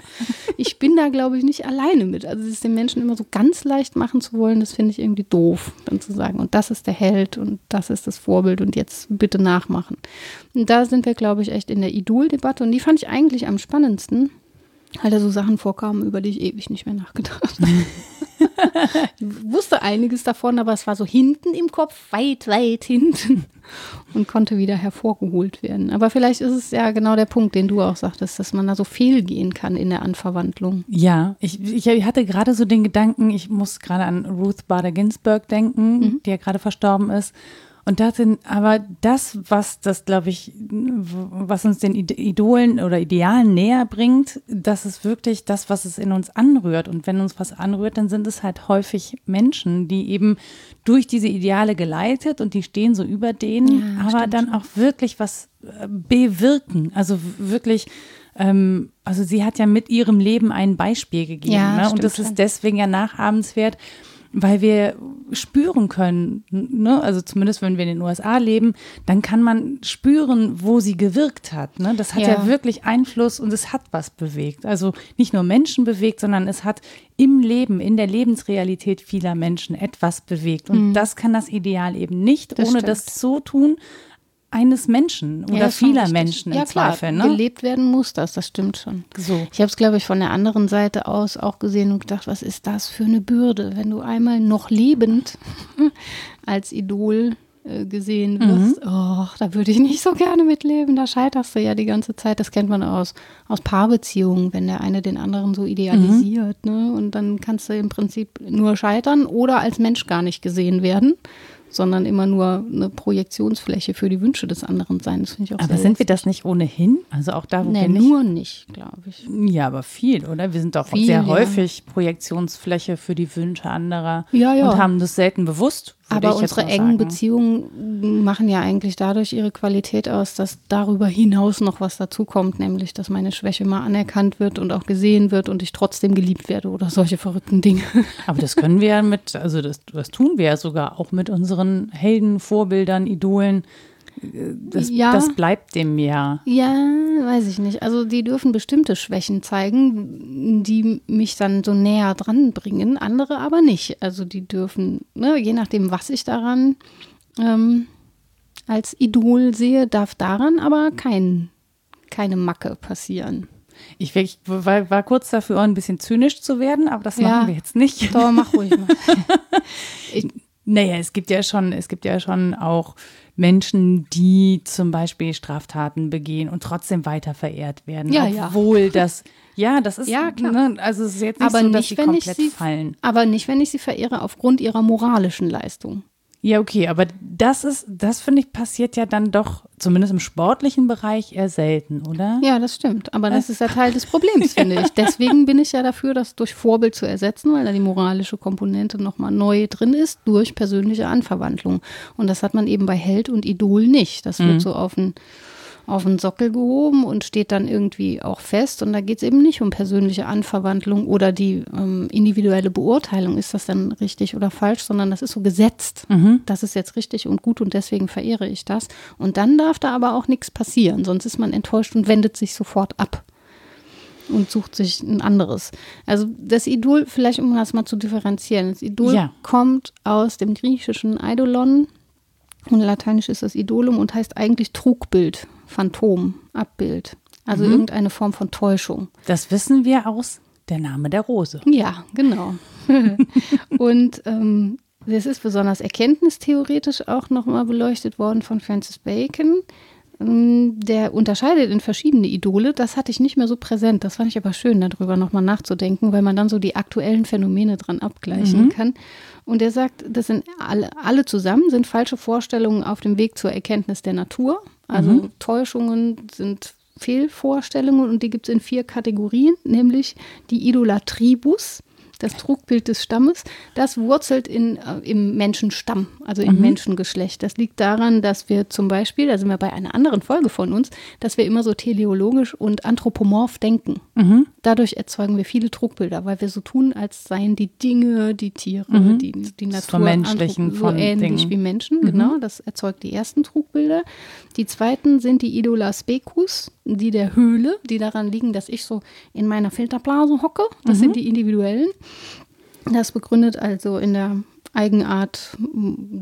S2: ich bin da, glaube ich, nicht alleine mit. Also es den Menschen immer so ganz leicht machen zu wollen, das finde ich irgendwie doof, dann zu sagen. Und das ist der Held und das ist das Vorbild und jetzt bitte nachmachen. Und da sind wir, glaube ich, echt in der Idol-Debatte und die fand ich eigentlich am spannendsten, weil da so Sachen vorkamen, über die ich ewig nicht mehr nachgedacht habe. ich wusste einiges davon, aber es war so hinten im Kopf, weit, weit hinten und konnte wieder hervorgeholt werden. Aber vielleicht ist es ja genau der Punkt, den du auch sagtest, dass man da so fehlgehen kann in der Anverwandlung.
S1: Ja, ich, ich hatte gerade so den Gedanken, ich muss gerade an Ruth Bader Ginsburg denken, mhm. die ja gerade verstorben ist. Und das sind aber das, was das, glaube ich, was uns den Idolen oder Idealen näher bringt, das ist wirklich das, was es in uns anrührt. Und wenn uns was anrührt, dann sind es halt häufig Menschen, die eben durch diese Ideale geleitet und die stehen so über denen, ja, aber dann schon. auch wirklich was äh, bewirken. Also wirklich ähm, also sie hat ja mit ihrem Leben ein Beispiel gegeben. Ja, ne? Und das ist deswegen ja nachahmenswert, weil wir spüren können, ne? also zumindest wenn wir in den USA leben, dann kann man spüren, wo sie gewirkt hat. Ne? Das hat ja. ja wirklich Einfluss und es hat was bewegt. Also nicht nur Menschen bewegt, sondern es hat im Leben, in der Lebensrealität vieler Menschen etwas bewegt. Und mhm. das kann das Ideal eben nicht, das ohne stimmt. das zu tun, eines Menschen oder ja, vieler Menschen
S2: ja,
S1: im Zweifel.
S2: Ne? Gelebt werden muss das, das stimmt schon. So. Ich habe es, glaube ich, von der anderen Seite aus auch gesehen und gedacht, was ist das für eine Bürde, wenn du einmal noch lebend als Idol äh, gesehen wirst. Mhm. Oh, da würde ich nicht so gerne mitleben, da scheiterst du ja die ganze Zeit. Das kennt man aus, aus Paarbeziehungen, wenn der eine den anderen so idealisiert. Mhm. Ne? Und dann kannst du im Prinzip nur scheitern oder als Mensch gar nicht gesehen werden sondern immer nur eine Projektionsfläche für die Wünsche des anderen sein. Das
S1: finde ich auch Aber sind wir das nicht ohnehin? Also auch da, wo
S2: nee,
S1: wir
S2: nicht, nur nicht, glaube ich.
S1: Ja, aber viel, oder? Wir sind doch viel, sehr ja. häufig Projektionsfläche für die Wünsche anderer
S2: ja, ja.
S1: und haben das selten bewusst.
S2: Aber unsere engen Beziehungen machen ja eigentlich dadurch ihre Qualität aus, dass darüber hinaus noch was dazukommt, nämlich dass meine Schwäche mal anerkannt wird und auch gesehen wird und ich trotzdem geliebt werde oder solche verrückten Dinge.
S1: Aber das können wir ja mit, also das, das tun wir ja sogar auch mit unseren Helden, Vorbildern, Idolen das, ja. das bleibt dem ja.
S2: Ja, weiß ich nicht. Also die dürfen bestimmte Schwächen zeigen, die mich dann so näher dran bringen, andere aber nicht. Also die dürfen, ne, je nachdem, was ich daran ähm, als Idol sehe, darf daran aber kein, keine Macke passieren.
S1: Ich, ich war, war, kurz dafür, ein bisschen zynisch zu werden, aber das machen wir jetzt nicht.
S2: Doch, mach ruhig mal.
S1: ich, naja, es gibt ja schon, es gibt ja schon auch Menschen, die zum Beispiel Straftaten begehen und trotzdem weiter verehrt werden.
S2: Ja,
S1: obwohl
S2: ja.
S1: das, ja, das ist,
S2: ja, klar. Ne,
S1: also es ist jetzt nicht aber so, dass nicht, sie komplett sie, fallen.
S2: Aber nicht, wenn ich sie verehre aufgrund ihrer moralischen Leistung.
S1: Ja, okay, aber das ist, das finde ich, passiert ja dann doch, zumindest im sportlichen Bereich, eher selten, oder?
S2: Ja, das stimmt. Aber das ist ja Teil des Problems, finde ich. Deswegen bin ich ja dafür, das durch Vorbild zu ersetzen, weil da die moralische Komponente nochmal neu drin ist, durch persönliche Anverwandlung. Und das hat man eben bei Held und Idol nicht. Das wird mhm. so auf ein auf den Sockel gehoben und steht dann irgendwie auch fest. Und da geht es eben nicht um persönliche Anverwandlung oder die ähm, individuelle Beurteilung, ist das dann richtig oder falsch, sondern das ist so gesetzt. Mhm. Das ist jetzt richtig und gut und deswegen verehre ich das. Und dann darf da aber auch nichts passieren, sonst ist man enttäuscht und wendet sich sofort ab und sucht sich ein anderes. Also das Idol, vielleicht um das mal zu differenzieren, das Idol ja. kommt aus dem griechischen Eidolon und lateinisch ist das Idolum und heißt eigentlich Trugbild. Phantom, Abbild. Also mhm. irgendeine Form von Täuschung.
S1: Das wissen wir aus der Name der Rose.
S2: Ja, genau. und ähm, das ist besonders erkenntnistheoretisch auch nochmal beleuchtet worden von Francis Bacon. Ähm, der unterscheidet in verschiedene Idole. Das hatte ich nicht mehr so präsent. Das fand ich aber schön, darüber nochmal nachzudenken, weil man dann so die aktuellen Phänomene dran abgleichen mhm. kann. Und er sagt, das sind alle, alle zusammen sind falsche Vorstellungen auf dem Weg zur Erkenntnis der Natur. Also mhm. Täuschungen sind Fehlvorstellungen und die gibt es in vier Kategorien, nämlich die Idolatribus, das Trugbild des Stammes, das wurzelt in, äh, im Menschenstamm, also im
S1: Mhm.
S2: Menschengeschlecht. Das liegt daran, dass wir zum Beispiel, da sind wir bei einer anderen Folge von uns, dass wir immer so teleologisch und anthropomorph denken.
S1: Mhm.
S2: Dadurch erzeugen wir viele Trugbilder, weil wir so tun, als seien die Dinge, die Tiere, die, die
S1: Das
S2: Natur
S1: Vermenschlichen
S2: so
S1: von
S2: ähnlich
S1: Dingen.
S2: wie Menschen. Genau, das erzeugt die ersten Trugbilder. Die zweiten sind die Idola specus, die der Höhle, die daran liegen, dass ich so in meiner Filterblase hocke. Das sind die individuellen. Das begründet also in der Eigenart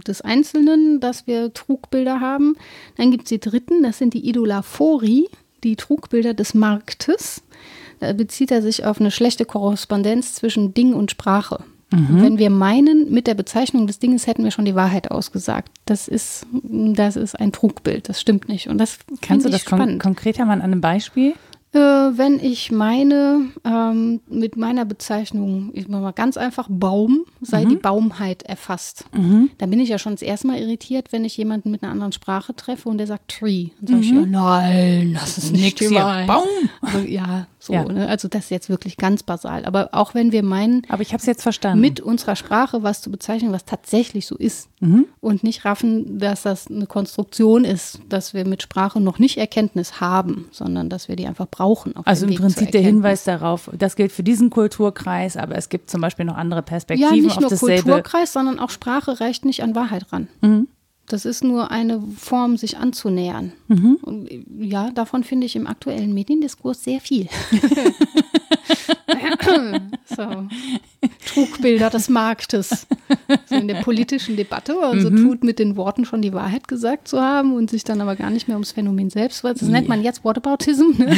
S2: des Einzelnen, dass wir Trugbilder haben. Dann gibt es die dritten, das sind die Idolaphori, die Trugbilder des Marktes. Da bezieht er sich auf eine schlechte Korrespondenz zwischen Ding und Sprache.
S1: Mhm.
S2: Wenn wir meinen, mit der Bezeichnung des Dinges hätten wir schon die Wahrheit ausgesagt. Das ist, das ist ein Trugbild, das stimmt nicht. Und das
S1: Kannst du das kon konkreter mal an einem Beispiel?
S2: Äh, wenn ich meine, ähm, mit meiner Bezeichnung, ich mache mal ganz einfach Baum, sei
S1: Mhm.
S2: die Baumheit erfasst. Dann bin ich ja schon das erste Mal irritiert, wenn ich jemanden mit einer anderen Sprache treffe und der sagt Tree. Dann sage ich, ja, nein, das ist nicht
S1: Mhm. Nix
S2: die
S1: hier. Baum.
S2: Also, ja, so.
S1: Ja.
S2: Ne? Also das ist jetzt wirklich ganz basal. Aber auch wenn wir meinen,
S1: Aber ich habe es jetzt verstanden.
S2: mit unserer Sprache was zu bezeichnen, was tatsächlich so ist.
S1: Mhm.
S2: Und nicht raffen, dass das eine Konstruktion ist, dass wir mit Sprache noch nicht Erkenntnis haben, sondern dass wir die einfach brauchen.
S1: Also im Prinzip der. Hinweis darauf, das gilt für diesen Kulturkreis, aber es gibt zum Beispiel noch andere
S2: Ja,
S1: Perspektiven
S2: nicht
S1: auf
S2: nur
S1: dasselbe.
S2: Kulturkreis, sondern auch Sprache reicht nicht an Wahrheit ran.
S1: Mhm.
S2: Das ist nur eine Form, sich anzunähern.
S1: Mhm.
S2: Und ja, davon finde ich im aktuellen Mediendiskurs sehr viel. so. Trugbilder des Marktes. So in der politischen Debatte, also
S1: Mhm.
S2: tut mit den Worten schon die Wahrheit gesagt zu haben und sich dann aber gar nicht mehr ums Phänomen selbst. Das nennt man jetzt Whataboutism. Ne?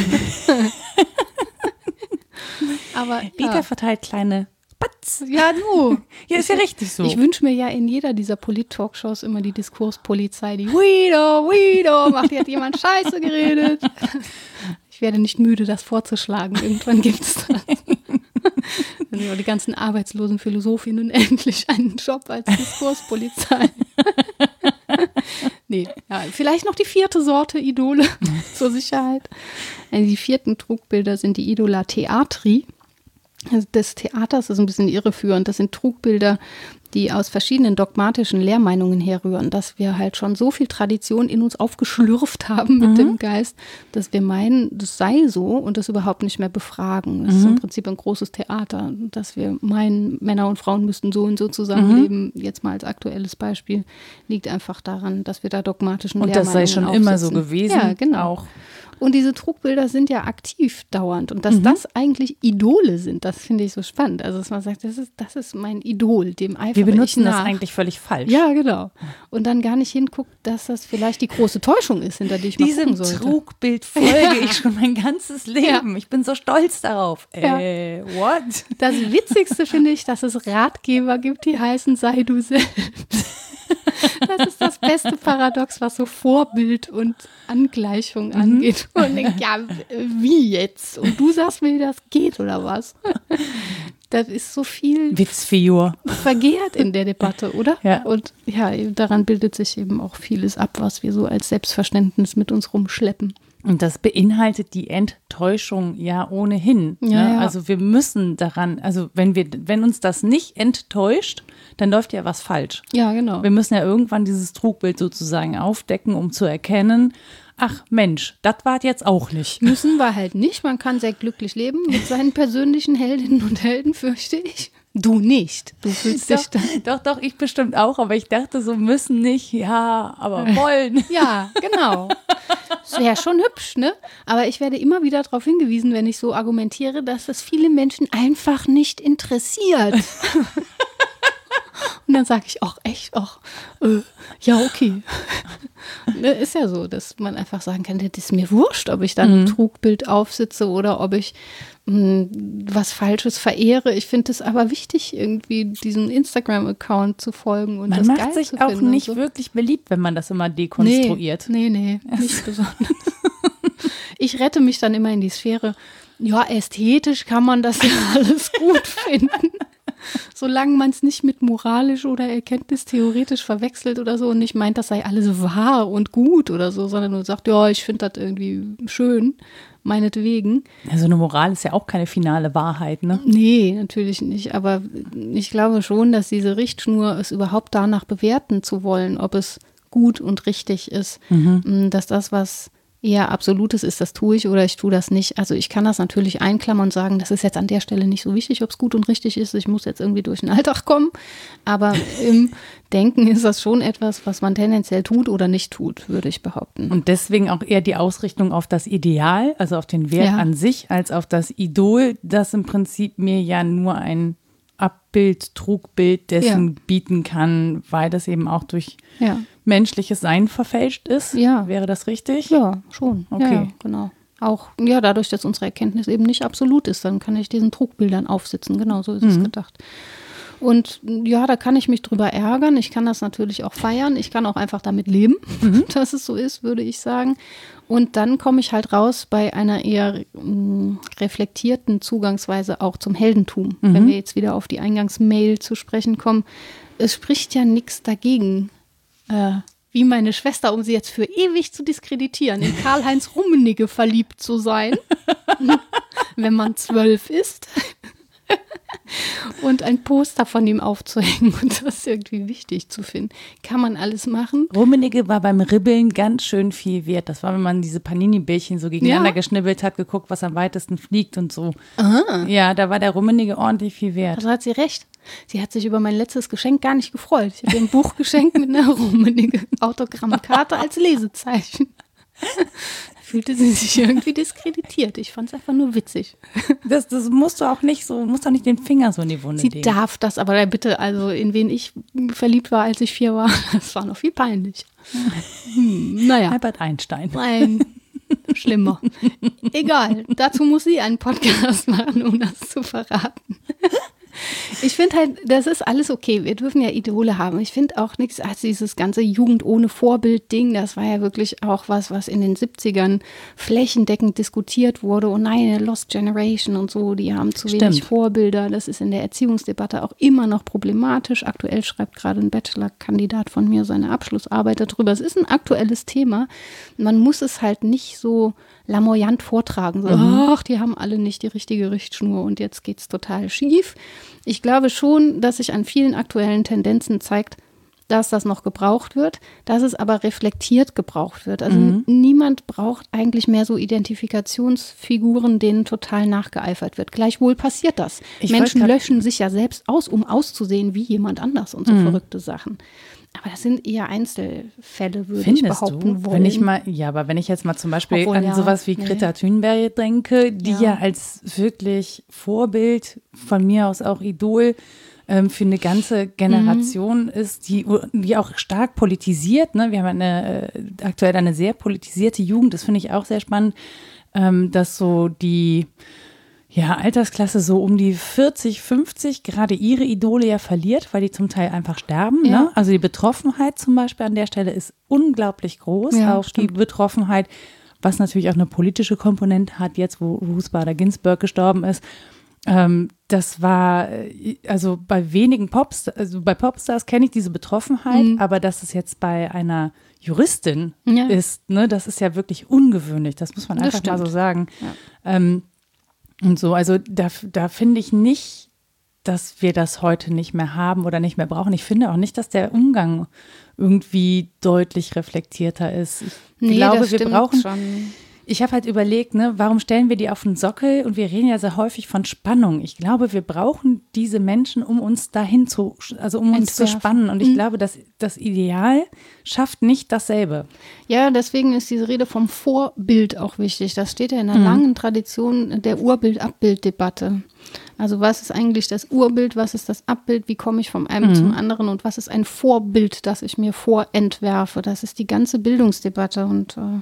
S2: aber
S1: Peter
S2: ja.
S1: verteilt kleine Patz.
S2: ja, du.
S1: Ja, ist ja richtig so.
S2: Ich wünsche mir ja in jeder dieser Polit-Talkshows immer die Diskurspolizei, die Guido, Guido, macht, hier hat jemand Scheiße geredet. Ich werde nicht müde, das vorzuschlagen. Irgendwann gibt es das. Dann sind die ganzen arbeitslosen Philosophinnen endlich einen Job als Diskurspolizei. nee, ja, vielleicht noch die vierte Sorte Idole zur Sicherheit. Also die vierten Trugbilder sind die Idola Theatri des Theaters ist ein bisschen irreführend. Das sind Trugbilder, die aus verschiedenen dogmatischen Lehrmeinungen herrühren, dass wir halt schon so viel Tradition in uns aufgeschlürft haben mit dem Geist, dass wir meinen, das sei so und das überhaupt nicht mehr befragen. Das ist im Prinzip ein großes Theater, dass wir meinen, Männer und Frauen müssten so und so zusammenleben. Jetzt mal als aktuelles Beispiel liegt einfach daran, dass wir da dogmatischen
S1: Und das sei schon
S2: Lehrmeinungen
S1: immer so
S2: aufsitzen.
S1: gewesen.
S2: Ja, genau.
S1: Auch.
S2: Und diese Trugbilder sind ja aktiv dauernd. Und dass das eigentlich Idole sind, das finde ich so spannend. Also, dass man sagt, das ist, das ist mein Idol, dem eifere
S1: Wir benutzen das eigentlich völlig falsch.
S2: Ja, genau. Und dann gar nicht hinguckt, dass das vielleicht die große Täuschung ist, hinter die ich mal
S1: Diesem
S2: gucken sollte.
S1: Trugbild folge ich schon mein ganzes Leben. Ich bin so stolz darauf.
S2: Ja.
S1: Äh, what?
S2: Das Witzigste finde ich, dass es Ratgeber gibt, die heißen Sei du selbst. Das ist das beste Paradox, was so Vorbild und Angleichung angeht. Und man denkt, ja, wie jetzt? Und du sagst mir, wie das geht oder was? Das ist so viel
S1: Witzfigur.
S2: vergehrt in der Debatte, oder?
S1: Ja.
S2: Und ja, daran bildet sich eben auch vieles ab, was wir so als Selbstverständnis mit uns rumschleppen.
S1: Und das beinhaltet die Enttäuschung ja ohnehin.
S2: Ja,
S1: ne?
S2: ja.
S1: Also wir müssen daran, also wenn wir, wenn uns das nicht enttäuscht, dann läuft ja was falsch.
S2: Ja, genau.
S1: Wir müssen ja irgendwann dieses Trugbild sozusagen aufdecken, um zu erkennen, ach Mensch, das war jetzt auch nicht.
S2: Müssen wir halt nicht. Man kann sehr glücklich leben mit seinen persönlichen Heldinnen und Helden, fürchte ich. Du nicht. Du fühlst dich
S1: Doch, doch, doch, ich bestimmt auch, aber ich dachte so, müssen nicht, ja, aber wollen.
S2: Ja, genau. Wäre schon hübsch, ne? Aber ich werde immer wieder darauf hingewiesen, wenn ich so argumentiere, dass das viele Menschen einfach nicht interessiert. Und dann sage ich auch echt, ach, äh, ja, okay. Ne, ist ja so, dass man einfach sagen kann, das ist mir wurscht, ob ich dann ein Trugbild aufsitze oder ob ich mh, was Falsches verehre. Ich finde es aber wichtig, irgendwie diesem Instagram-Account zu folgen und
S1: Man
S2: das
S1: macht sich auch nicht
S2: so.
S1: wirklich beliebt, wenn man das immer dekonstruiert.
S2: Nee, nee, nee nicht besonders. Ich rette mich dann immer in die Sphäre, ja, ästhetisch kann man das ja alles gut finden. solange man es nicht mit moralisch oder erkenntnistheoretisch verwechselt oder so und nicht meint, das sei alles wahr und gut oder so, sondern nur sagt, ja, ich finde das irgendwie schön, meinetwegen.
S1: Also eine Moral ist ja auch keine finale Wahrheit, ne?
S2: Nee, natürlich nicht. Aber ich glaube schon, dass diese Richtschnur es überhaupt danach bewerten zu wollen, ob es gut und richtig ist, mhm. dass das, was eher Absolutes ist, das tue ich oder ich tue das nicht. Also ich kann das natürlich einklammern und sagen, das ist jetzt an der Stelle nicht so wichtig, ob es gut und richtig ist. Ich muss jetzt irgendwie durch den Alltag kommen. Aber im Denken ist das schon etwas, was man tendenziell tut oder nicht tut, würde ich behaupten.
S1: Und deswegen auch eher die Ausrichtung auf das Ideal, also auf den Wert ja. an sich, als auf das Idol, das im Prinzip mir ja nur ein Abbild, Trugbild dessen ja. bieten kann, weil das eben auch durch ja. Menschliches Sein verfälscht ist. Ja. Wäre das richtig?
S2: Ja, schon. Okay. Ja, genau. Auch ja, dadurch, dass unsere Erkenntnis eben nicht absolut ist, dann kann ich diesen Trugbildern aufsitzen. Genau so ist mhm. es gedacht. Und ja, da kann ich mich drüber ärgern. Ich kann das natürlich auch feiern. Ich kann auch einfach damit leben, mhm. dass es so ist, würde ich sagen. Und dann komme ich halt raus bei einer eher mh, mm, reflektierten Zugangsweise auch zum Heldentum. Mhm. Wenn wir jetzt wieder auf die Eingangsmail zu sprechen kommen. Es spricht ja nichts dagegen, äh, wie meine Schwester, um sie jetzt für ewig zu diskreditieren, in Karl-Heinz Rummenigge verliebt zu sein, wenn man zwölf ist und ein Poster von ihm aufzuhängen und das irgendwie wichtig zu finden. Kann man alles machen.
S1: Rummenigge war beim Ribbeln ganz schön viel wert. Das war, wenn man diese Panini-Bällchen so gegeneinander ja. geschnibbelt hat, geguckt, was am weitesten fliegt und so. Aha. Ja, da war der Rummenigge ordentlich viel wert.
S2: Also hat sie recht. Sie hat sich über mein letztes Geschenk gar nicht gefreut. Ich habe ihr ein Buch geschenkt mit einer Rummenigge Autogrammkarte als Lesezeichen fühlte sie sich irgendwie diskreditiert. Ich fand es einfach nur witzig.
S1: Das, das musst du auch nicht so, musst doch nicht den Finger so in die Wunde
S2: Sie legen. darf das, aber bitte, also in wen ich verliebt war, als ich vier war, das war noch viel peinlich.
S1: Hm, naja. Albert Einstein.
S2: Nein, schlimmer. Egal, dazu muss sie einen Podcast machen, um das zu verraten. Ich finde halt, das ist alles okay. Wir dürfen ja Idole haben. Ich finde auch nichts als dieses ganze Jugend ohne Vorbild-Ding. Das war ja wirklich auch was, was in den 70ern flächendeckend diskutiert wurde. Und nein, Lost Generation und so, die haben zu Stimmt. wenig Vorbilder. Das ist in der Erziehungsdebatte auch immer noch problematisch. Aktuell schreibt gerade ein Bachelor-Kandidat von mir seine Abschlussarbeit darüber. Es ist ein aktuelles Thema. Man muss es halt nicht so lamoyant vortragen. So, mhm. ach, die haben alle nicht die richtige Richtschnur und jetzt geht es total schief. Ich glaube schon, dass sich an vielen aktuellen Tendenzen zeigt, dass das noch gebraucht wird, dass es aber reflektiert gebraucht wird. Also mhm. niemand braucht eigentlich mehr so Identifikationsfiguren, denen total nachgeeifert wird. Gleichwohl passiert das. Ich Menschen löschen sich ja selbst aus, um auszusehen wie jemand anders und so mhm. verrückte Sachen. Aber das sind eher Einzelfälle, würde Findest ich behaupten
S1: du? wollen. Wenn ich mal, ja, aber wenn ich jetzt mal zum Beispiel Obwohl, an ja, sowas wie Greta nee. Thunberg denke, die ja. ja. als wirklich Vorbild, von mir aus auch Idol, ähm, für eine ganze Generation mhm. ist, die, die auch stark politisiert. Ne? Wir haben eine, äh, aktuell eine sehr politisierte Jugend, das finde ich auch sehr spannend, ähm, dass so die ja, Altersklasse so um die 40, 50 gerade ihre Idole ja verliert, weil die zum Teil einfach sterben. Ja. Ne? Also die Betroffenheit zum Beispiel an der Stelle ist unglaublich groß. Ja, auch stimmt. die Betroffenheit, was natürlich auch eine politische Komponente hat, jetzt wo Ruth Bader Ginsburg gestorben ist. Ähm, das war, äh, also bei wenigen Popstars, also bei Popstars kenne ich diese Betroffenheit, mhm. aber dass es jetzt bei einer Juristin ja. ist, ne, das ist ja wirklich ungewöhnlich, das muss man einfach mal so sagen. Ähm, und so, also da, da finde ich nicht, dass wir das heute nicht mehr haben oder nicht mehr brauchen. Ich finde auch nicht, dass der Umgang irgendwie deutlich reflektierter ist. Ich nee, glaube, wir brauchen schon ich habe halt überlegt, ne, warum stellen wir die auf den Sockel? Und wir reden ja sehr häufig von Spannung. Ich glaube, wir brauchen diese Menschen, um uns dahin zu, also um uns zu spannen. Und ich mhm. glaube, dass das Ideal schafft nicht dasselbe.
S2: Ja, deswegen ist diese Rede vom Vorbild auch wichtig. Das steht ja in einer mhm. langen Tradition der Urbild-Abbild-Debatte. Also was ist eigentlich das Urbild, was ist das Abbild, wie komme ich vom einen mhm. zum anderen und was ist ein Vorbild, das ich mir vorentwerfe? Das ist die ganze Bildungsdebatte und äh,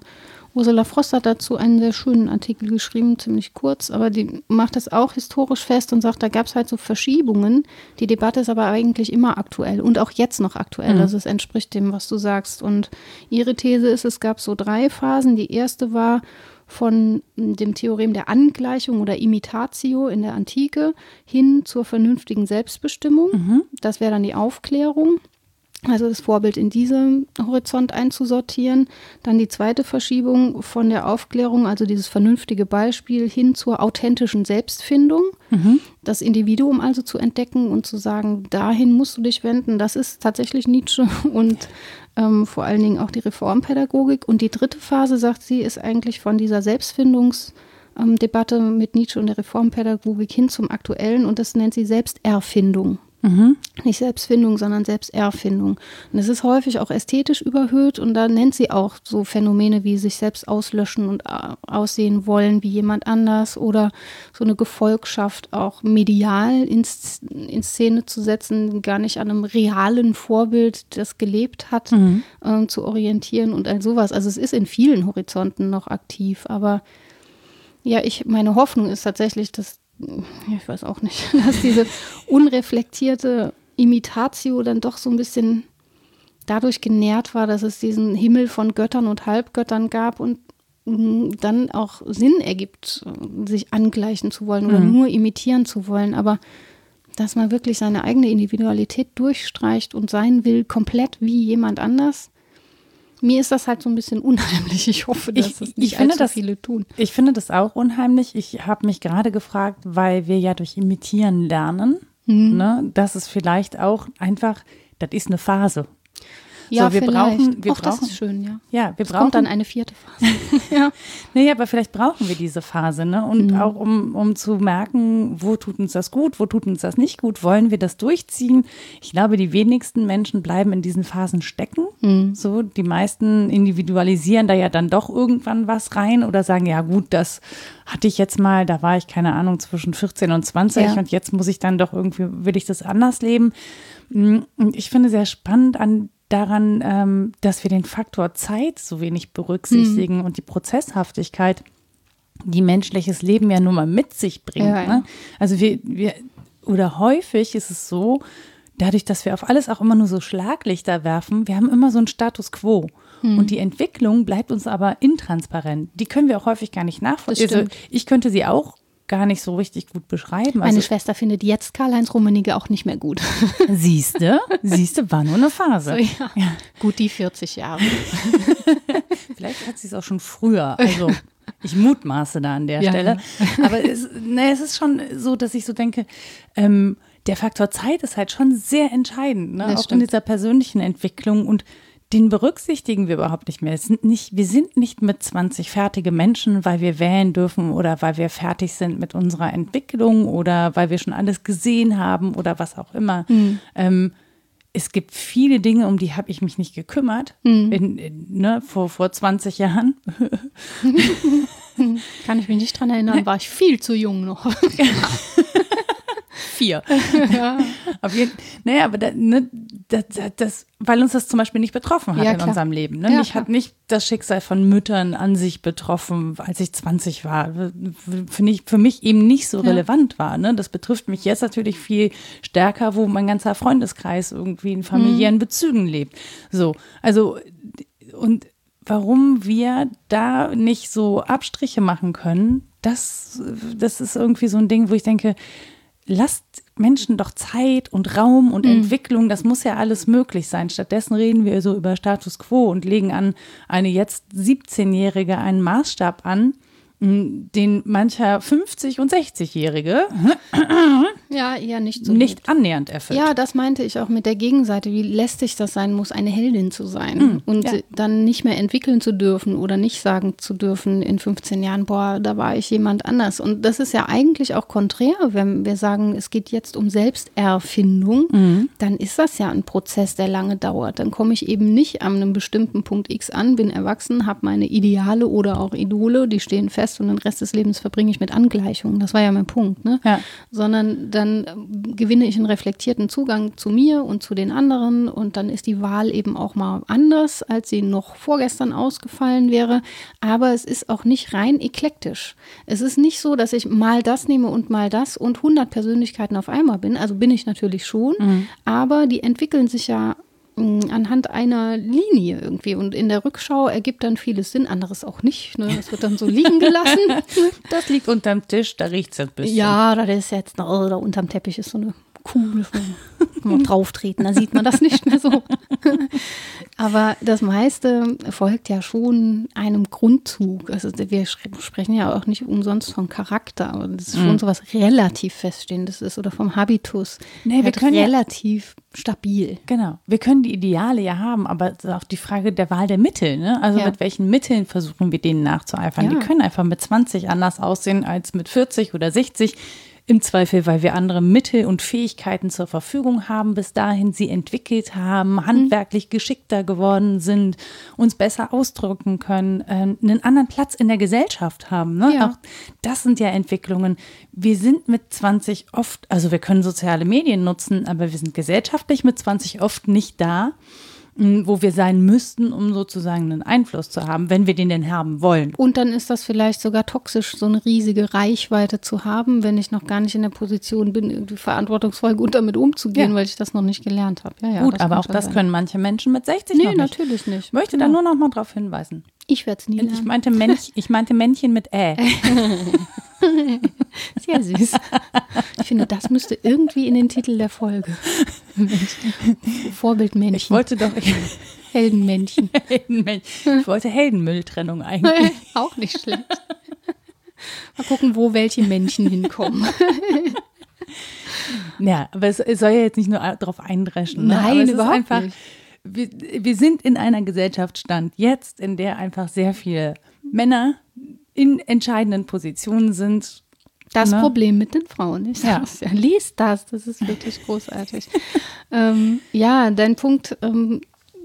S2: Ursula Frost hat dazu einen sehr schönen Artikel geschrieben, ziemlich kurz, aber die macht das auch historisch fest und sagt, da gab es halt so Verschiebungen. Die Debatte ist aber eigentlich immer aktuell und auch jetzt noch aktuell. Mhm. Also es entspricht dem, was du sagst. Und ihre These ist, es gab so drei Phasen. Die erste war von dem Theorem der Angleichung oder Imitatio in der Antike hin zur vernünftigen Selbstbestimmung.
S1: Mhm.
S2: Das wäre dann die Aufklärung. Also das Vorbild in diesem Horizont einzusortieren. Dann die zweite Verschiebung von der Aufklärung, also dieses vernünftige Beispiel hin zur authentischen Selbstfindung.
S1: Mhm.
S2: Das Individuum also zu entdecken und zu sagen, dahin musst du dich wenden. Das ist tatsächlich Nietzsche und ähm, vor allen Dingen auch die Reformpädagogik. Und die dritte Phase, sagt sie, ist eigentlich von dieser Selbstfindungsdebatte ähm, mit Nietzsche und der Reformpädagogik hin zum Aktuellen und das nennt sie Selbsterfindung.
S1: Mhm.
S2: Nicht Selbstfindung, sondern Selbsterfindung. Und es ist häufig auch ästhetisch überhöht und da nennt sie auch so Phänomene wie sich selbst auslöschen und äh, aussehen wollen wie jemand anders oder so eine Gefolgschaft auch medial in, in Szene zu setzen, gar nicht an einem realen Vorbild, das gelebt hat,
S1: Mhm.
S2: ähm, zu orientieren und all sowas. Also es ist in vielen Horizonten noch aktiv, aber ja, ich, meine Hoffnung ist tatsächlich, dass, ich weiß auch nicht, dass diese unreflektierte Imitatio dann doch so ein bisschen dadurch genährt war, dass es diesen Himmel von Göttern und Halbgöttern gab und mm, dann auch Sinn ergibt, sich angleichen zu wollen oder
S1: Mhm.
S2: nur imitieren zu wollen, aber dass man wirklich seine eigene Individualität durchstreicht und sein will, komplett wie jemand anders. Mir ist das halt so ein bisschen unheimlich. Ich hoffe, dass
S1: Ich-
S2: das
S1: ich
S2: nicht
S1: finde,
S2: allzu
S1: das-
S2: viele tun.
S1: Ich finde das auch unheimlich. Ich habe mich gerade gefragt, weil wir ja durch Imitieren lernen,
S2: Mhm.
S1: ne, dass es vielleicht auch einfach, das ist eine Phase.
S2: Ja,
S1: wir
S2: vielleicht.
S1: brauchen- wir
S2: das
S1: brauchen-
S2: ist schön, ja.
S1: Ja, wir
S2: Es
S1: brauchen
S2: kommt dann eine vierte Phase. ja.
S1: Nee, aber vielleicht brauchen wir diese Phase, ne? Und
S2: Mhm.
S1: auch um, um zu merken, wo tut uns das gut, wo tut uns das nicht gut, wollen wir das durchziehen? Ich glaube, die wenigsten Menschen bleiben in diesen Phasen stecken.
S2: Mhm.
S1: So, die meisten individualisieren da ja dann doch irgendwann was rein oder sagen, ja gut, das hatte ich jetzt mal, da war ich, keine Ahnung, zwischen 14 und 20
S2: Ja.
S1: und jetzt muss ich dann doch irgendwie, will ich das anders leben. Und ich finde sehr spannend an daran, ähm, dass wir den Faktor Zeit so wenig berücksichtigen
S2: Mhm.
S1: und die Prozesshaftigkeit, die menschliches Leben ja nun mal mit sich bringt.
S2: Ja.
S1: Ne? Also wir, wir, oder häufig ist es so, dadurch, dass wir auf alles auch immer nur so Schlaglichter werfen, wir haben immer so einen Status quo.
S2: Mhm.
S1: Und die Entwicklung bleibt uns aber intransparent. Die können wir auch häufig gar nicht nachvollziehen. Also ich könnte sie auch gar nicht so richtig gut beschreiben.
S2: Meine
S1: Also,
S2: Schwester findet jetzt Karl-Heinz Rummenigge auch nicht mehr gut.
S1: siehste, siehste, war nur eine Phase.
S2: So, ja. Gut die 40 Jahre.
S1: Vielleicht hat sie es auch schon früher. Also ich mutmaße da an der
S2: Ja,
S1: Stelle. Aber es, ne, es ist schon so, dass ich so denke, ähm, der Faktor Zeit ist halt schon sehr entscheidend, ne? Auch in
S2: stimmt.
S1: dieser persönlichen Entwicklung und den berücksichtigen wir überhaupt nicht mehr. Sind nicht, wir sind nicht mit 20 fertige Menschen, weil wir wählen dürfen oder weil wir fertig sind mit unserer Entwicklung oder weil wir schon alles gesehen haben oder was auch immer.
S2: Mhm.
S1: Ähm, es gibt viele Dinge, um die habe ich mich nicht gekümmert
S2: Mhm.
S1: in, in, ne, vor, vor 20 Jahren.
S2: Kann ich mich nicht dran erinnern, war ich viel zu jung noch.
S1: Vier. Auf jeden, naja, aber da, ne, das, das, weil uns das zum Beispiel nicht betroffen hat
S2: Ja,
S1: in
S2: klar.
S1: unserem Leben. Ne?
S2: Ja,
S1: Mich
S2: klar.
S1: hat nicht das Schicksal von Müttern an sich betroffen, als ich 20 war. Finde ich für mich eben nicht so
S2: Ja.
S1: relevant war. Ne? Das betrifft mich jetzt natürlich viel stärker, wo mein ganzer Freundeskreis irgendwie in familiären
S2: Mhm.
S1: Bezügen lebt. So, also und warum wir da nicht so Abstriche machen können, das, das ist irgendwie so ein Ding, wo ich denke, lasst Menschen doch Zeit und Raum und Entwicklung, das muss ja alles möglich sein. Stattdessen reden wir so über Status quo und legen an eine jetzt 17-Jährige einen Maßstab an, den mancher 50- und 60-Jährige
S2: Ja, eher nicht so.
S1: nicht
S2: gut.
S1: annähernd erfüllt.
S2: Ja, das meinte ich auch mit der Gegenseite, wie lästig das sein muss, eine Heldin zu sein und
S1: ja.
S2: dann nicht mehr entwickeln zu dürfen oder nicht sagen zu dürfen in 15 Jahren, boah, da war ich jemand anders. Und das ist ja eigentlich auch konträr, wenn wir sagen, es geht jetzt um Selbsterfindung, dann ist das ja ein Prozess, der lange dauert. Dann komme ich eben nicht an einem bestimmten Punkt X an, bin erwachsen, habe meine Ideale oder auch Idole, die stehen fest und den Rest des Lebens verbringe ich mit Angleichungen. Das war ja mein Punkt, ne?
S1: Ja.
S2: sondern dann ähm, gewinne ich einen reflektierten Zugang zu mir und zu den anderen und dann ist die Wahl eben auch mal anders, als sie noch vorgestern ausgefallen wäre. Aber es ist auch nicht rein eklektisch. Es ist nicht so, dass ich mal das nehme und mal das und 100 Persönlichkeiten auf einmal bin. Also bin ich natürlich schon, aber die entwickeln sich ja anhand einer Linie irgendwie. Und in der Rückschau ergibt dann vieles Sinn, anderes auch nicht. Ne? Das wird dann so liegen gelassen.
S1: Das liegt unterm Tisch, da riecht es ein bisschen.
S2: ja, da ist jetzt, oh, da unterm Teppich ist so eine Kann man drauf treten, dann sieht man das nicht mehr so. Aber das meiste folgt ja schon einem Grundzug. Also wir sprechen ja auch nicht umsonst von Charakter, aber das ist schon
S1: Mhm.
S2: so was relativ feststehendes ist oder vom Habitus.
S1: Nee, wir
S2: halt
S1: können ja-
S2: relativ stabil.
S1: Genau. Wir können die Ideale ja haben, aber es ist auch die Frage der Wahl der Mittel. Ne? Also
S2: Ja.
S1: mit welchen Mitteln versuchen wir denen nachzueifern?
S2: Ja.
S1: Die können einfach mit 20 anders aussehen als mit 40 oder 60. Im Zweifel, weil wir andere Mittel und Fähigkeiten zur Verfügung haben, bis dahin sie entwickelt haben, handwerklich geschickter geworden sind, uns besser ausdrücken können, äh, einen anderen Platz in der Gesellschaft haben. Ne?
S2: Ja.
S1: Auch das sind ja Entwicklungen. Wir sind mit 20 oft, also wir können soziale Medien nutzen, aber wir sind gesellschaftlich mit 20 oft nicht da, wo wir sein müssten, um sozusagen einen Einfluss zu haben, wenn wir den denn haben wollen.
S2: Und dann ist das vielleicht sogar toxisch, so eine riesige Reichweite zu haben, wenn ich noch gar nicht in der Position bin, irgendwie verantwortungsvoll gut damit umzugehen,
S1: Ja.
S2: weil ich das noch nicht gelernt habe. Ja, ja,
S1: Gut, aber auch das
S2: sein.
S1: können manche Menschen mit 60
S2: Nee,
S1: nicht.
S2: natürlich nicht.
S1: Ich möchte da
S2: Genau.
S1: nur noch mal drauf hinweisen.
S2: Ich werde es nie
S1: Ich
S2: lernen.
S1: meinte, Mänch, ich meinte Männchen mit Ä.
S2: Sehr süß. Ich finde, das müsste irgendwie in den Titel der Folge. Vorbildmännchen.
S1: Ich wollte doch
S2: Heldenmännchen.
S1: Heldenmännchen. Ich wollte Heldenmülltrennung eigentlich.
S2: Auch nicht schlecht. Mal gucken, wo welche Männchen hinkommen.
S1: Ja, aber es, soll ja jetzt nicht nur darauf eindreschen. Ne?
S2: Nein, überhaupt
S1: einfach,
S2: nicht.
S1: Wir, wir sind in einer Gesellschaftsstand jetzt, in der einfach sehr viele Männer in entscheidenden Positionen sind.
S2: Das
S1: Ne?
S2: Problem mit den Frauen. Ich
S1: Ja.
S2: sag's ja. Lies das, das ist wirklich großartig. ähm, ja, dein Punkt ähm,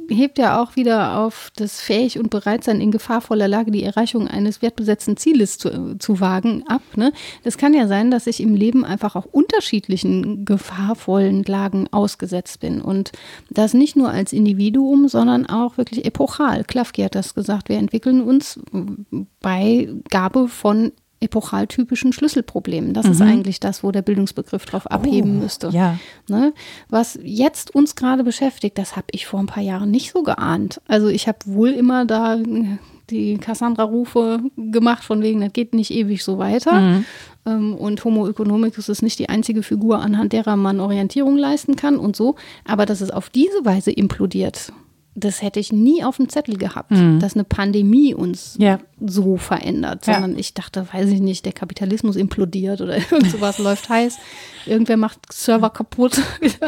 S2: hebt ja auch wieder auf das Fähig und Bereitsein in gefahrvoller Lage die Erreichung eines wertbesetzten Zieles zu, zu wagen ab. Ne? Das kann ja sein, dass ich im Leben einfach auch unterschiedlichen gefahrvollen Lagen ausgesetzt bin und das nicht nur als Individuum, sondern auch wirklich epochal. Klafki hat das gesagt, wir entwickeln uns bei Gabe von epochaltypischen Schlüsselproblemen. Das ist eigentlich das, wo der Bildungsbegriff drauf abheben
S1: Oh,
S2: müsste.
S1: ja.
S2: Ne? Was jetzt uns gerade beschäftigt, das habe ich vor ein paar Jahren nicht so geahnt. Also ich habe wohl immer da die Cassandra-Rufe gemacht, von wegen, das geht nicht ewig so weiter. Ähm, Und Homo economicus ist nicht die einzige Figur, anhand derer man Orientierung leisten kann und so. Aber dass es auf diese Weise implodiert, das hätte ich nie auf dem Zettel gehabt, dass eine Pandemie uns
S1: Ja.
S2: so verändert,
S1: Ja.
S2: sondern ich dachte, weiß ich nicht, der Kapitalismus implodiert oder irgend sowas läuft heiß, irgendwer macht Server kaputt.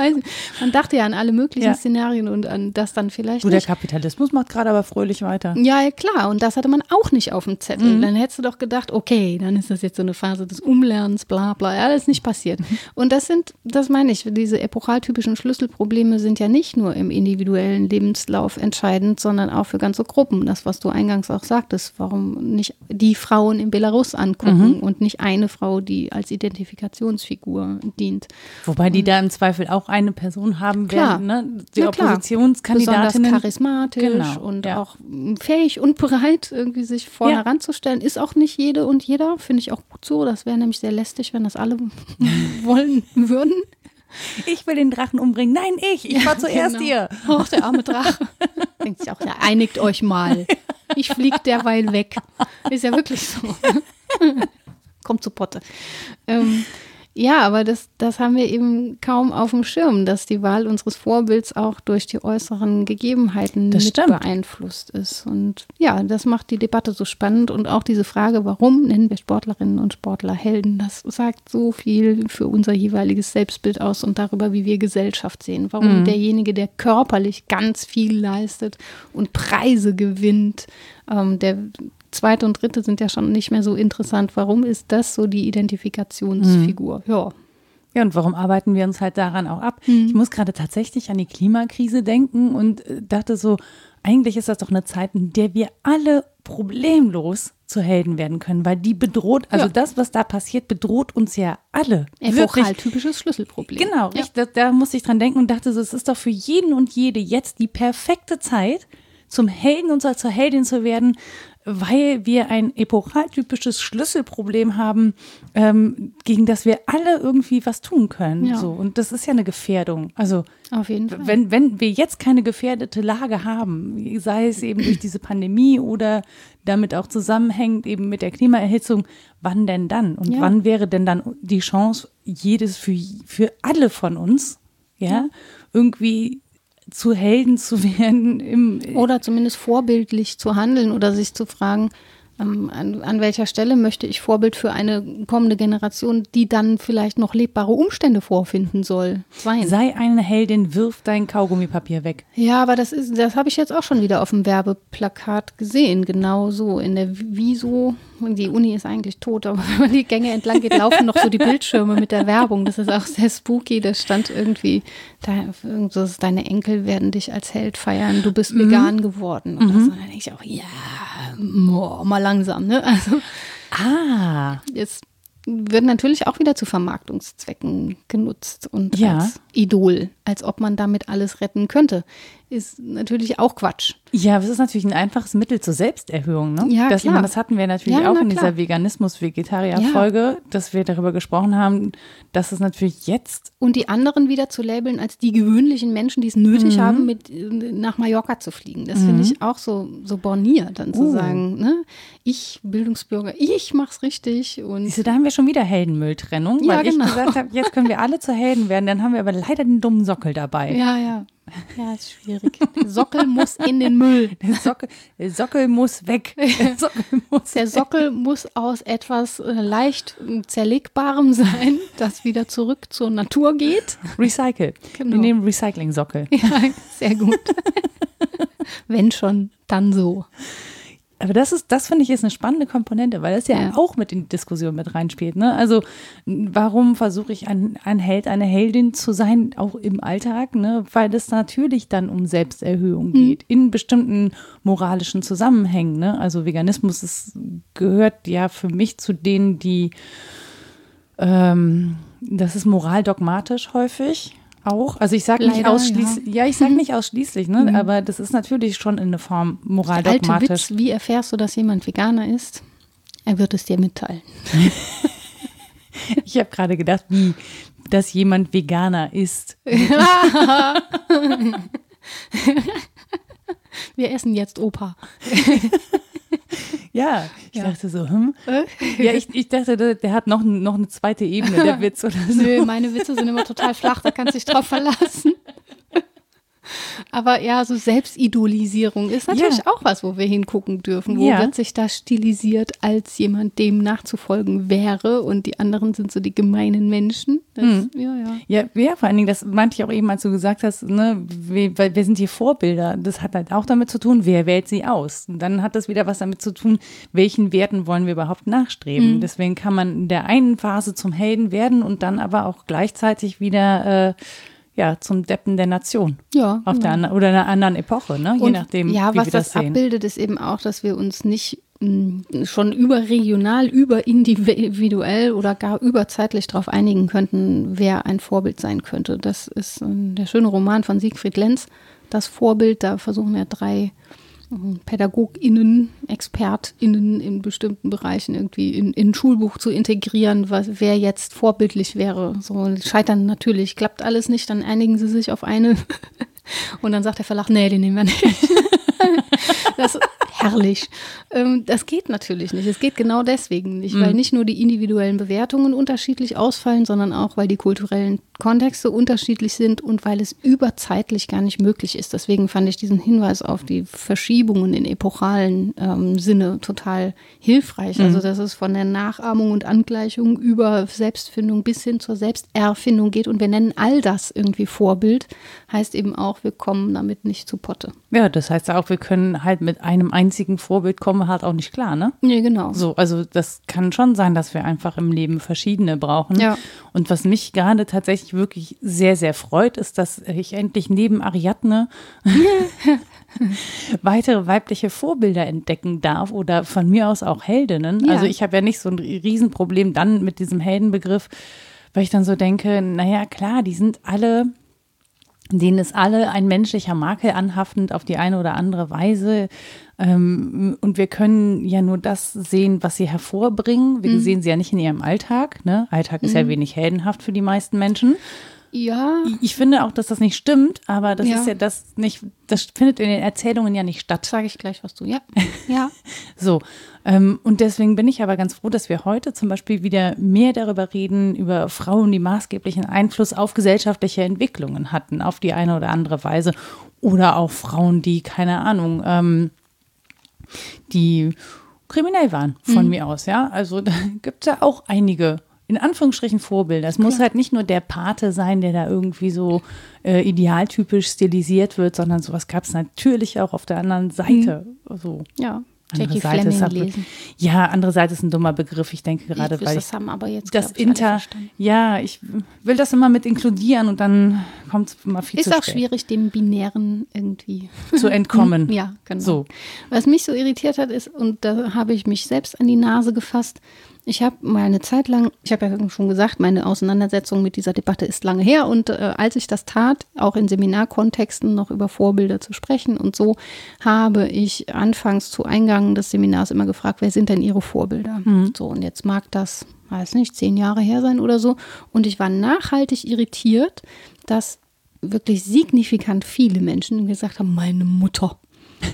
S2: Man dachte ja an alle möglichen
S1: Ja.
S2: Szenarien und an das dann vielleicht
S1: Du, der
S2: nicht.
S1: Kapitalismus macht gerade aber fröhlich weiter.
S2: Ja, ja, klar. Und das hatte man auch nicht auf dem Zettel. Dann hättest du doch gedacht, okay, dann ist das jetzt so eine Phase des Umlernens, bla bla. Ja, das ist nicht passiert. Und das sind, das meine ich, diese epochaltypischen Schlüsselprobleme sind ja nicht nur im individuellen Lebenslauf entscheidend, sondern auch für ganze Gruppen. Das, was du eingangs auch sagtest, warum nicht die Frauen in Belarus angucken und nicht eine Frau, die als Identifikationsfigur dient.
S1: Wobei die da im Zweifel auch eine Person haben
S2: Klar.
S1: werden, ne? Die
S2: Na.
S1: Oppositionskandidatinnen.
S2: Besonders charismatisch
S1: Genau,
S2: und
S1: ja.
S2: auch fähig und bereit, irgendwie sich vorne
S1: Ja.
S2: heranzustellen. Ist auch nicht jede und jeder, finde ich auch gut so. Das wäre nämlich sehr lästig, wenn das alle wollen würden.
S1: Ich will den Drachen umbringen. Nein, ich. Ich war zuerst
S2: Genau.
S1: hier.
S2: Auch der arme Drache. Denkt sich auch, ja, einigt euch mal. Ich fliege derweil weg. Ist ja wirklich so. Kommt zu Potte. Ähm, ja, aber das, das haben wir eben kaum auf dem Schirm, dass die Wahl unseres Vorbilds auch durch die äußeren Gegebenheiten
S1: Das
S2: mit
S1: stimmt.
S2: beeinflusst ist. Und ja, das macht die Debatte so spannend und auch diese Frage, warum nennen wir Sportlerinnen und Sportler Helden, das sagt so viel für unser jeweiliges Selbstbild aus und darüber, wie wir Gesellschaft sehen. Warum derjenige, der körperlich ganz viel leistet und Preise gewinnt, ähm, der zweite und dritte sind ja schon nicht mehr so interessant. Warum ist das so die Identifikationsfigur? Ja.
S1: Ja, und warum arbeiten wir uns halt daran auch ab? Ich muss gerade tatsächlich an die Klimakrise denken und äh, dachte so, eigentlich ist das doch eine Zeit, in der wir alle problemlos zu Helden werden können, weil die bedroht, also
S2: Ja.
S1: das, was da passiert, bedroht uns ja alle.
S2: Epochaltypisches Schlüsselproblem.
S1: Genau,
S2: Ja.
S1: richtig, da, da musste ich dran denken und dachte so, es ist doch für jeden und jede jetzt die perfekte Zeit, zum Helden und zur Heldin zu werden, weil wir ein epochaltypisches Schlüsselproblem haben, ähm, gegen das wir alle irgendwie was tun können.
S2: Ja.
S1: So. Und das ist ja eine Gefährdung. Also
S2: Auf jeden Fall.
S1: wenn, wenn wir jetzt keine gefährdete Lage haben, sei es eben durch diese Pandemie oder damit auch zusammenhängt eben mit der Klimaerhitzung, wann denn dann? Und
S2: Ja.
S1: wann wäre denn dann die Chance, jedes für, für alle von uns, ja, irgendwie zu Helden zu werden im,
S2: Oder zumindest vorbildlich zu handeln oder sich zu fragen, ähm, an, an welcher Stelle möchte ich Vorbild für eine kommende Generation, die dann vielleicht noch lebbare Umstände vorfinden soll, sein.
S1: sei eine Heldin, wirf dein Kaugummipapier weg.
S2: Ja, aber das ist, das habe ich jetzt auch schon wieder auf dem Werbeplakat gesehen. Genau so. In der Wieso, die Uni ist eigentlich tot, aber wenn man die Gänge entlang geht, laufen noch so die Bildschirme mit der Werbung. Das ist auch sehr spooky. Da stand irgendwie, da, so, deine Enkel werden dich als Held feiern, du bist vegan geworden. Oder so. Und dann denke ich auch, ja, boah, mal langsam, ne? Also
S1: Ah,
S2: es wird natürlich auch wieder zu Vermarktungszwecken genutzt und
S1: Ja.
S2: als Idol, als ob man damit alles retten könnte. Ist natürlich auch Quatsch.
S1: Ja, das ist natürlich ein einfaches Mittel zur Selbsterhöhung. Ne?
S2: Ja,
S1: das, ich
S2: klar.
S1: das hatten wir natürlich
S2: Ja,
S1: auch
S2: na
S1: in dieser Veganismus-Vegetarier-Folge, dass wir darüber gesprochen haben, dass es natürlich jetzt,
S2: Und die anderen wieder zu labeln als die gewöhnlichen Menschen, die es nötig
S1: Mhm.
S2: haben, mit äh, nach Mallorca zu fliegen. Das finde ich auch so, so borniert, dann zu
S1: Uh.
S2: sagen, ne? ich Bildungsbürger, ich mach's richtig und
S1: siehst du, da haben wir schon wieder Heldenmülltrennung,
S2: Ja,
S1: weil ich
S2: genau.
S1: gesagt habe, jetzt können wir alle zu Helden werden, dann haben wir aber leider den dummen Sockel dabei.
S2: ja, ja. Ja, ist schwierig. Der Sockel muss in den Müll.
S1: Der, Sockel, der Sockel muss weg. Der Sockel muss
S2: Der Sockel muss aus etwas äh, leicht äh, zerlegbarem sein, das wieder zurück zur Natur geht.
S1: Recycle.
S2: Genau.
S1: Wir nehmen Recycling-Sockel.
S2: Ja, sehr gut. Wenn schon, dann so.
S1: Aber das ist, das finde ich ist eine spannende Komponente, weil das ja,
S2: Ja.
S1: auch mit in die Diskussion mit reinspielt. Ne? Also warum versuche ich ein, ein Held, eine Heldin zu sein, auch im Alltag? Ne? Weil es natürlich dann um Selbsterhöhung geht, in bestimmten moralischen Zusammenhängen. Ne? Also Veganismus ist, gehört ja für mich zu denen, die ähm, das ist moraldogmatisch häufig. Auch, also ich sage nicht ausschließlich, ja. ich sage nicht ausschließlich, ne? aber das ist natürlich schon in eine Form
S2: Der alte
S1: moraldogmatisch.
S2: Witz, wie erfährst du, dass jemand Veganer ist? Er wird es dir mitteilen.
S1: Ich habe gerade gedacht, wie, dass jemand Veganer ist.
S2: Wir essen jetzt Opa.
S1: Ja, ich
S2: Ja.
S1: dachte so, hm? Ja, ich, ich dachte, der, der hat noch, noch eine zweite Ebene, der Witz oder so.
S2: Nö, meine Witze sind immer total flach, da kannst du dich drauf verlassen. Aber ja, so Selbstidolisierung ist natürlich
S1: Ja.
S2: auch was, wo wir hingucken dürfen. Wo
S1: Ja.
S2: wird sich da stilisiert, als jemand dem nachzufolgen wäre und die anderen sind so die gemeinen Menschen. Das,
S1: Hm.
S2: Ja, ja.
S1: Ja, vor allen Dingen, das meinte ich auch eben, als du gesagt hast, ne, wir, weil wir sind hier Vorbilder. Das hat halt auch damit zu tun, wer wählt sie aus. Und dann hat das wieder was damit zu tun, welchen Werten wollen wir überhaupt nachstreben. Deswegen kann man in der einen Phase zum Helden werden und dann aber auch gleichzeitig wieder äh, ja, zum Deppen der Nation.
S2: Ja,
S1: Auf der anderen, oder einer anderen Epoche, ne? Je
S2: Und
S1: nachdem,
S2: ja,
S1: wie
S2: was
S1: wir
S2: das,
S1: das,
S2: abbildet, ist eben auch, dass wir uns nicht mh, schon überregional, überindividuell oder gar überzeitlich darauf einigen könnten, wer ein Vorbild sein könnte. Das ist äh, der schöne Roman von Siegfried Lenz, das Vorbild. Da versuchen ja drei PädagogInnen, ExpertInnen in bestimmten Bereichen irgendwie in, in ein Schulbuch zu integrieren, was, wer jetzt vorbildlich wäre. So scheitern natürlich, klappt alles nicht, dann einigen sie sich auf eine und dann sagt der Verlag, nee, den nehmen wir nicht. Das herrlich. Ähm, das geht natürlich nicht. Es geht genau deswegen nicht, weil nicht nur die individuellen Bewertungen unterschiedlich ausfallen, sondern auch, weil die kulturellen Kontexte unterschiedlich sind und weil es überzeitlich gar nicht möglich ist. Deswegen fand ich diesen Hinweis auf die Verschiebungen in epochalen ähm, Sinne total hilfreich. Also, dass es von der Nachahmung und Angleichung über Selbstfindung bis hin zur Selbsterfindung geht und wir nennen all das irgendwie Vorbild, heißt eben auch, wir kommen damit nicht zu Potte.
S1: Ja, das heißt auch, wir können halt mit einem einzigen Vorbild kommen wir halt auch nicht klar, ne?
S2: Nee, genau.
S1: So, also das kann schon sein, dass wir einfach im Leben verschiedene brauchen.
S2: Ja.
S1: Und was mich gerade tatsächlich wirklich sehr, sehr freut, ist, dass ich endlich neben Ariadne weitere weibliche Vorbilder entdecken darf oder von mir aus auch Heldinnen.
S2: Ja.
S1: Also ich habe ja nicht so ein Riesenproblem dann mit diesem Heldenbegriff, weil ich dann so denke, naja, klar, die sind alle denen ist alle ein menschlicher Makel anhaftend auf die eine oder andere Weise. Ähm, und wir können ja nur das sehen, was sie hervorbringen. Wir mhm. sehen sie ja nicht in ihrem Alltag. Ne? Alltag ist mhm. ja wenig heldenhaft für die meisten Menschen.
S2: Ja.
S1: Ich finde auch, dass das nicht stimmt, aber das ja. ist ja das nicht, das findet in den Erzählungen ja nicht statt.
S2: Sage ich gleich was du, ja. Ja.
S1: so. Ähm, und deswegen bin ich aber ganz froh, dass wir heute zum Beispiel wieder mehr darüber reden, über Frauen, die maßgeblichen Einfluss auf gesellschaftliche Entwicklungen hatten, auf die eine oder andere Weise. Oder auch Frauen, die, keine Ahnung, ähm, die kriminell waren von mhm. mir aus, ja. Also da gibt es ja auch einige in Anführungsstrichen Vorbilder. Es muss halt nicht nur der Pate sein, der da irgendwie so äh, idealtypisch stilisiert wird, sondern sowas gab es natürlich auch auf der anderen Seite. Mhm. So.
S2: Ja. Jackie Seite Fleming lesen.
S1: Ja, andere Seite ist ein dummer Begriff. Ich denke gerade,
S2: ich
S1: weil
S2: das haben aber jetzt
S1: das Inter, ja, ich will das immer mit inkludieren und dann kommt es immer viel
S2: ist
S1: zu Ist
S2: auch schwierig, dem Binären irgendwie
S1: zu entkommen.
S2: ja, genau. So. Was mich so irritiert hat, ist und da habe ich mich selbst an die Nase gefasst. Ich habe mal eine Zeit lang, ich habe ja schon gesagt, meine Auseinandersetzung mit dieser Debatte ist lange her und äh, als ich das tat, auch in Seminarkontexten noch über Vorbilder zu sprechen und so, habe ich anfangs zu Eingang des Seminars immer gefragt, wer sind denn Ihre Vorbilder? Mhm. So, und jetzt mag das, weiß nicht, zehn Jahre her sein oder so. Und ich war nachhaltig irritiert, dass wirklich signifikant viele Menschen gesagt haben, meine Mutter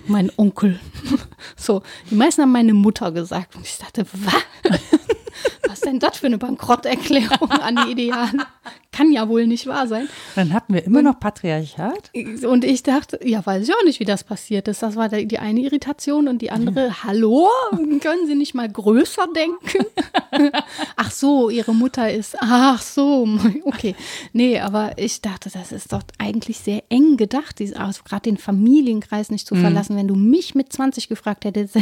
S2: mein Onkel. So, die meisten haben meine Mutter gesagt. Und ich dachte, was? Was ist denn das für eine Bankrotterklärung an die Ideale? Kann ja wohl nicht wahr sein.
S1: Dann hatten wir immer noch Patriarchat.
S2: Und ich dachte, ja, weiß ich auch nicht, wie das passiert ist. Das war die eine Irritation und die andere, mhm. hallo, können Sie nicht mal größer denken? ach so, Ihre Mutter ist, ach so, okay. Nee, aber ich dachte, das ist doch eigentlich sehr eng gedacht, also gerade den Familienkreis nicht zu mhm. verlassen. Wenn du mich mit 20 gefragt hättest,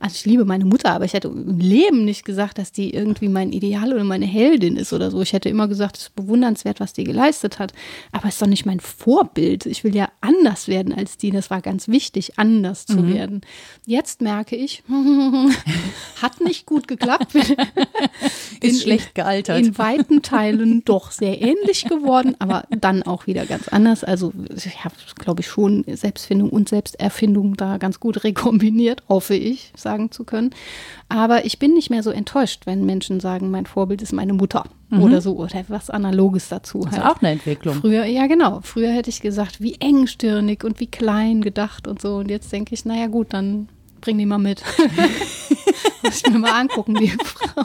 S2: also ich liebe meine Mutter, aber ich hätte im Leben nicht gesagt, dass die irgendwie mein Ideal oder meine Heldin ist oder so. Ich hätte immer gesagt, es ist bewundernswert, was die geleistet hat. Aber es ist doch nicht mein Vorbild. Ich will ja anders werden als die. Das war ganz wichtig, anders zu mhm. werden. Jetzt merke ich, hat nicht gut geklappt.
S1: ist in, schlecht gealtert.
S2: In weiten Teilen doch sehr ähnlich geworden, aber dann auch wieder ganz anders. Also ich habe, glaube ich, schon Selbstfindung und Selbsterfindung da ganz gut rekombiniert, hoffe ich, sagen zu können. Aber ich bin nicht mehr so enttäuscht, wenn Menschen sagen, mein Vorbild ist meine Mutter mhm. oder so oder was Analoges dazu.
S1: Das ist halt. auch eine Entwicklung.
S2: Früher, ja genau. Früher hätte ich gesagt, wie engstirnig und wie klein gedacht und so. Und jetzt denke ich, naja gut, dann bring die mal mit. Muss ich mir mal angucken, die Frau.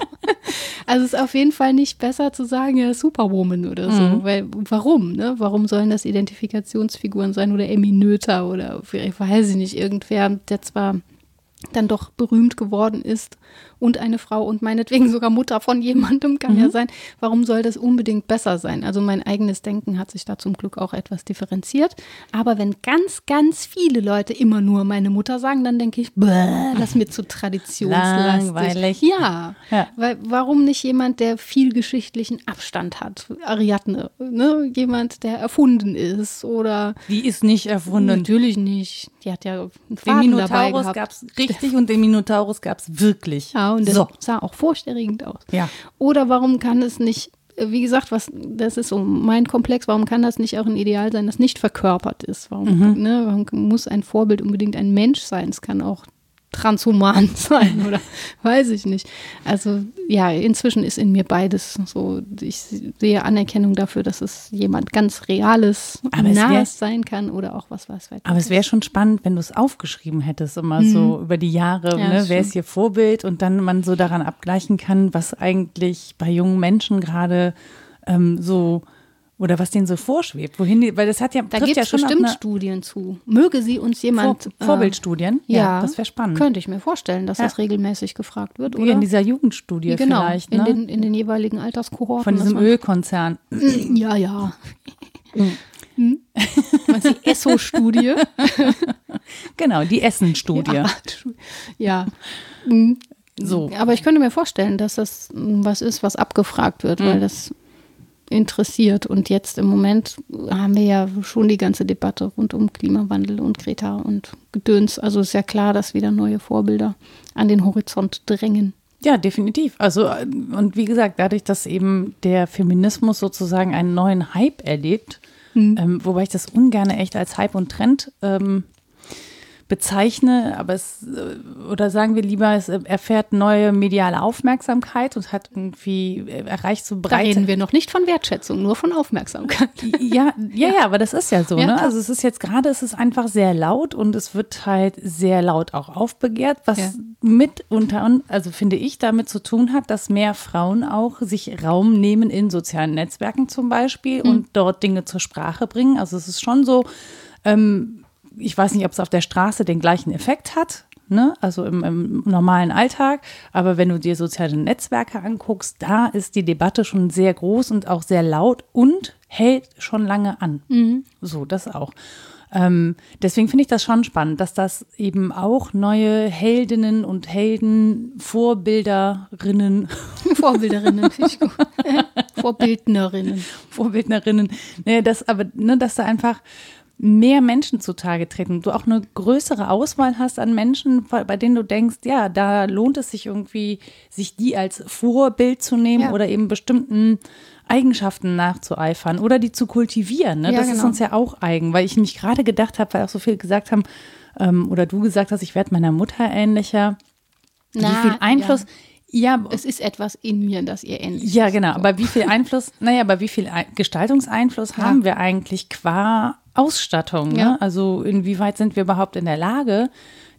S2: Also es ist auf jeden Fall nicht besser zu sagen, ja, Superwoman oder so. Mhm. Weil, warum? Ne? Warum sollen das Identifikationsfiguren sein oder Eminöter oder ich weiß ich nicht, irgendwer, der zwar dann doch berühmt geworden ist und eine Frau und meinetwegen sogar Mutter von jemandem kann mhm. ja sein. Warum soll das unbedingt besser sein? Also mein eigenes Denken hat sich da zum Glück auch etwas differenziert. Aber wenn ganz, ganz viele Leute immer nur meine Mutter sagen, dann denke ich, das ist mir zu traditionslastig.
S1: Langweilig.
S2: Ja, ja, weil warum nicht jemand, der viel geschichtlichen Abstand hat? Ariadne, ne? jemand, der erfunden ist oder.
S1: Die ist nicht erfunden.
S2: Natürlich nicht. Die hat ja
S1: einen Faden Den Minotaurus gab es richtig und den Minotaurus gab es wirklich.
S2: Ja, und das so. sah auch furchterregend aus.
S1: Ja.
S2: Oder warum kann es nicht, wie gesagt, was, das ist so mein Komplex, warum kann das nicht auch ein Ideal sein, das nicht verkörpert ist? Warum, mhm. ne, warum muss ein Vorbild unbedingt ein Mensch sein? Es kann auch transhuman sein oder weiß ich nicht. Also ja, inzwischen ist in mir beides so. Ich sehe Anerkennung dafür, dass es jemand ganz Reales, Nahes sein kann oder auch was was
S1: weiter. Aber es wäre schon spannend, wenn du es aufgeschrieben hättest, immer hm. so über die Jahre, ja, ne, wer ist hier Vorbild und dann man so daran abgleichen kann, was eigentlich bei jungen Menschen gerade ähm, so oder was denen so vorschwebt, wohin die, weil das hat ja,
S2: da gibt
S1: ja
S2: schon bestimmt Studien zu. Möge sie uns jemand.
S1: Vor, äh, Vorbildstudien?
S2: Ja,
S1: ja das wäre spannend.
S2: Könnte ich mir vorstellen, dass ja. das regelmäßig gefragt wird.
S1: Wie oder? in dieser Jugendstudie
S2: genau,
S1: vielleicht.
S2: Ne? In, den, in den jeweiligen Alterskohorten.
S1: Von diesem Ölkonzern.
S2: Ja, ja. Hm? die Esso-Studie.
S1: genau, die Essen-Studie.
S2: Ja. ja. Hm. So. Aber ich könnte mir vorstellen, dass das was ist, was abgefragt wird, mhm. weil das interessiert. Und jetzt im Moment haben wir ja schon die ganze Debatte rund um Klimawandel und Greta und Gedöns. Also ist ja klar, dass wieder neue Vorbilder an den Horizont drängen.
S1: Ja, definitiv. Also, und wie gesagt, dadurch, dass eben der Feminismus sozusagen einen neuen Hype erlebt, Mhm. Ähm, wobei ich das ungern echt als Hype und Trend ähm, bezeichne, aber es, äh, oder sagen wir lieber, es erfährt neue mediale Aufmerksamkeit und hat irgendwie äh, erreicht so breite.
S2: Da reden wir noch nicht von Wertschätzung, nur von Aufmerksamkeit.
S1: Ja, ja, ja, aber das ist ja so, ja, ne? Also es ist jetzt gerade, es ist einfach sehr laut und es wird halt sehr laut auch aufbegehrt, was ja. mit unter, also finde ich, damit zu tun hat, dass mehr Frauen auch sich Raum nehmen in sozialen Netzwerken zum Beispiel mhm. und dort Dinge zur Sprache bringen. Also es ist schon so, ähm, ich weiß nicht, ob es auf der Straße den gleichen Effekt hat, ne? also im, im, normalen Alltag. Aber wenn du dir soziale Netzwerke anguckst, da ist die Debatte schon sehr groß und auch sehr laut und hält schon lange an. Mhm. So, das auch. Ähm, deswegen finde ich das schon spannend, dass das eben auch neue Heldinnen und Helden, Vorbilderinnen.
S2: Vorbilderinnen, finde ich gut. Vorbildnerinnen.
S1: Vorbildnerinnen. Nee, das, aber, ne, dass da einfach mehr Menschen zutage treten, du auch eine größere Auswahl hast an Menschen, bei denen du denkst, ja, da lohnt es sich irgendwie, sich die als Vorbild zu nehmen ja. oder eben bestimmten Eigenschaften nachzueifern oder die zu kultivieren. Ne? Ja, das genau. ist uns ja auch eigen, weil ich mich gerade gedacht habe, weil auch so viele gesagt haben, ähm, oder du gesagt hast, ich werde meiner Mutter ähnlicher. Na, wie viel Einfluss. Ja.
S2: Ja, es ist etwas in mir, das ihr ähnlich
S1: Ja, genau. So. Aber wie viel Einfluss, naja, aber wie viel Gestaltungseinfluss ja. haben wir eigentlich qua Ausstattung. Ne? Ja. Also inwieweit sind wir überhaupt in der Lage,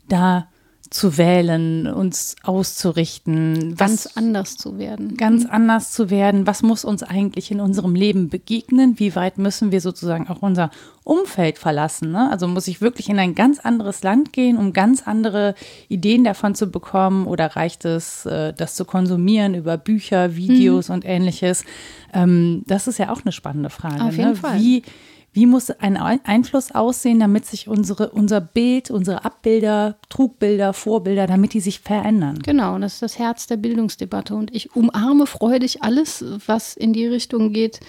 S1: da zu wählen, uns auszurichten.
S2: Ganz anders zu werden.
S1: Ganz mhm. anders zu werden. Was muss uns eigentlich in unserem Leben begegnen? Wie weit müssen wir sozusagen auch unser Umfeld verlassen? Ne? Also muss ich wirklich in ein ganz anderes Land gehen, um ganz andere Ideen davon zu bekommen? Oder reicht es, äh, das zu konsumieren über Bücher, Videos mhm. und ähnliches? Ähm, das ist ja auch eine spannende Frage.
S2: Auf jeden ne? Fall.
S1: Wie wie muss ein Einfluss aussehen, damit sich unsere, unser Bild, unsere Abbilder, Trugbilder, Vorbilder, damit die sich verändern?
S2: Genau, das ist das Herz der Bildungsdebatte. Und ich umarme freudig alles, was in die Richtung geht.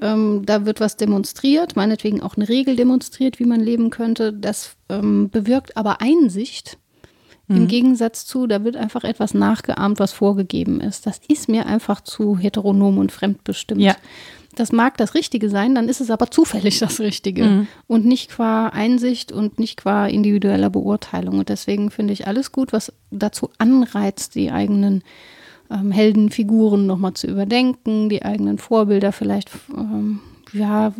S2: Ähm, da wird was demonstriert, meinetwegen auch eine Regel demonstriert, wie man leben könnte. Das ähm, bewirkt aber Einsicht. Im mhm. Gegensatz zu, da wird einfach etwas nachgeahmt, was vorgegeben ist. Das ist mir einfach zu heteronom und fremdbestimmt. Ja das mag das Richtige sein, dann ist es aber zufällig das Richtige mhm. und nicht qua Einsicht und nicht qua individueller Beurteilung. Und deswegen finde ich alles gut, was dazu anreizt, die eigenen ähm, Heldenfiguren nochmal zu überdenken, die eigenen Vorbilder vielleicht ähm, ja,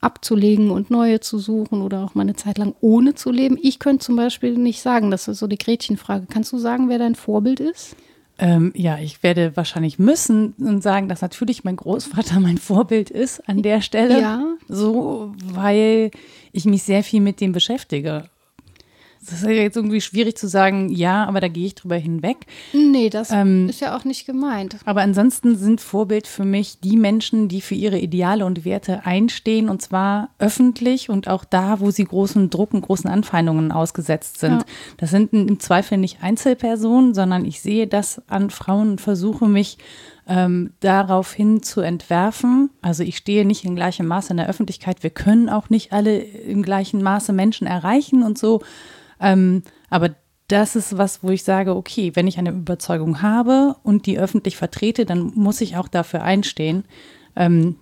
S2: abzulegen und neue zu suchen oder auch mal eine Zeit lang ohne zu leben. Ich könnte zum Beispiel nicht sagen, das ist so die Gretchenfrage. Kannst du sagen, wer dein Vorbild ist?
S1: Ähm, ja, ich werde wahrscheinlich müssen und sagen, dass natürlich mein Großvater mein Vorbild ist an der Stelle. Ja. So, weil ich mich sehr viel mit dem beschäftige. Das ist ja jetzt irgendwie schwierig zu sagen, ja, aber da gehe ich drüber hinweg.
S2: Nee, das ähm, ist ja auch nicht gemeint.
S1: Aber ansonsten sind Vorbild für mich die Menschen, die für ihre Ideale und Werte einstehen und zwar öffentlich und auch da, wo sie großen Druck und großen Anfeindungen ausgesetzt sind. Ja. Das sind im Zweifel nicht Einzelpersonen, sondern ich sehe das an Frauen und versuche mich ähm, daraufhin zu entwerfen. Also ich stehe nicht in gleichem Maße in der Öffentlichkeit. Wir können auch nicht alle im gleichen Maße Menschen erreichen und so. Ähm, aber das ist was, wo ich sage, okay, wenn ich eine Überzeugung habe und die öffentlich vertrete, dann muss ich auch dafür einstehen ähm,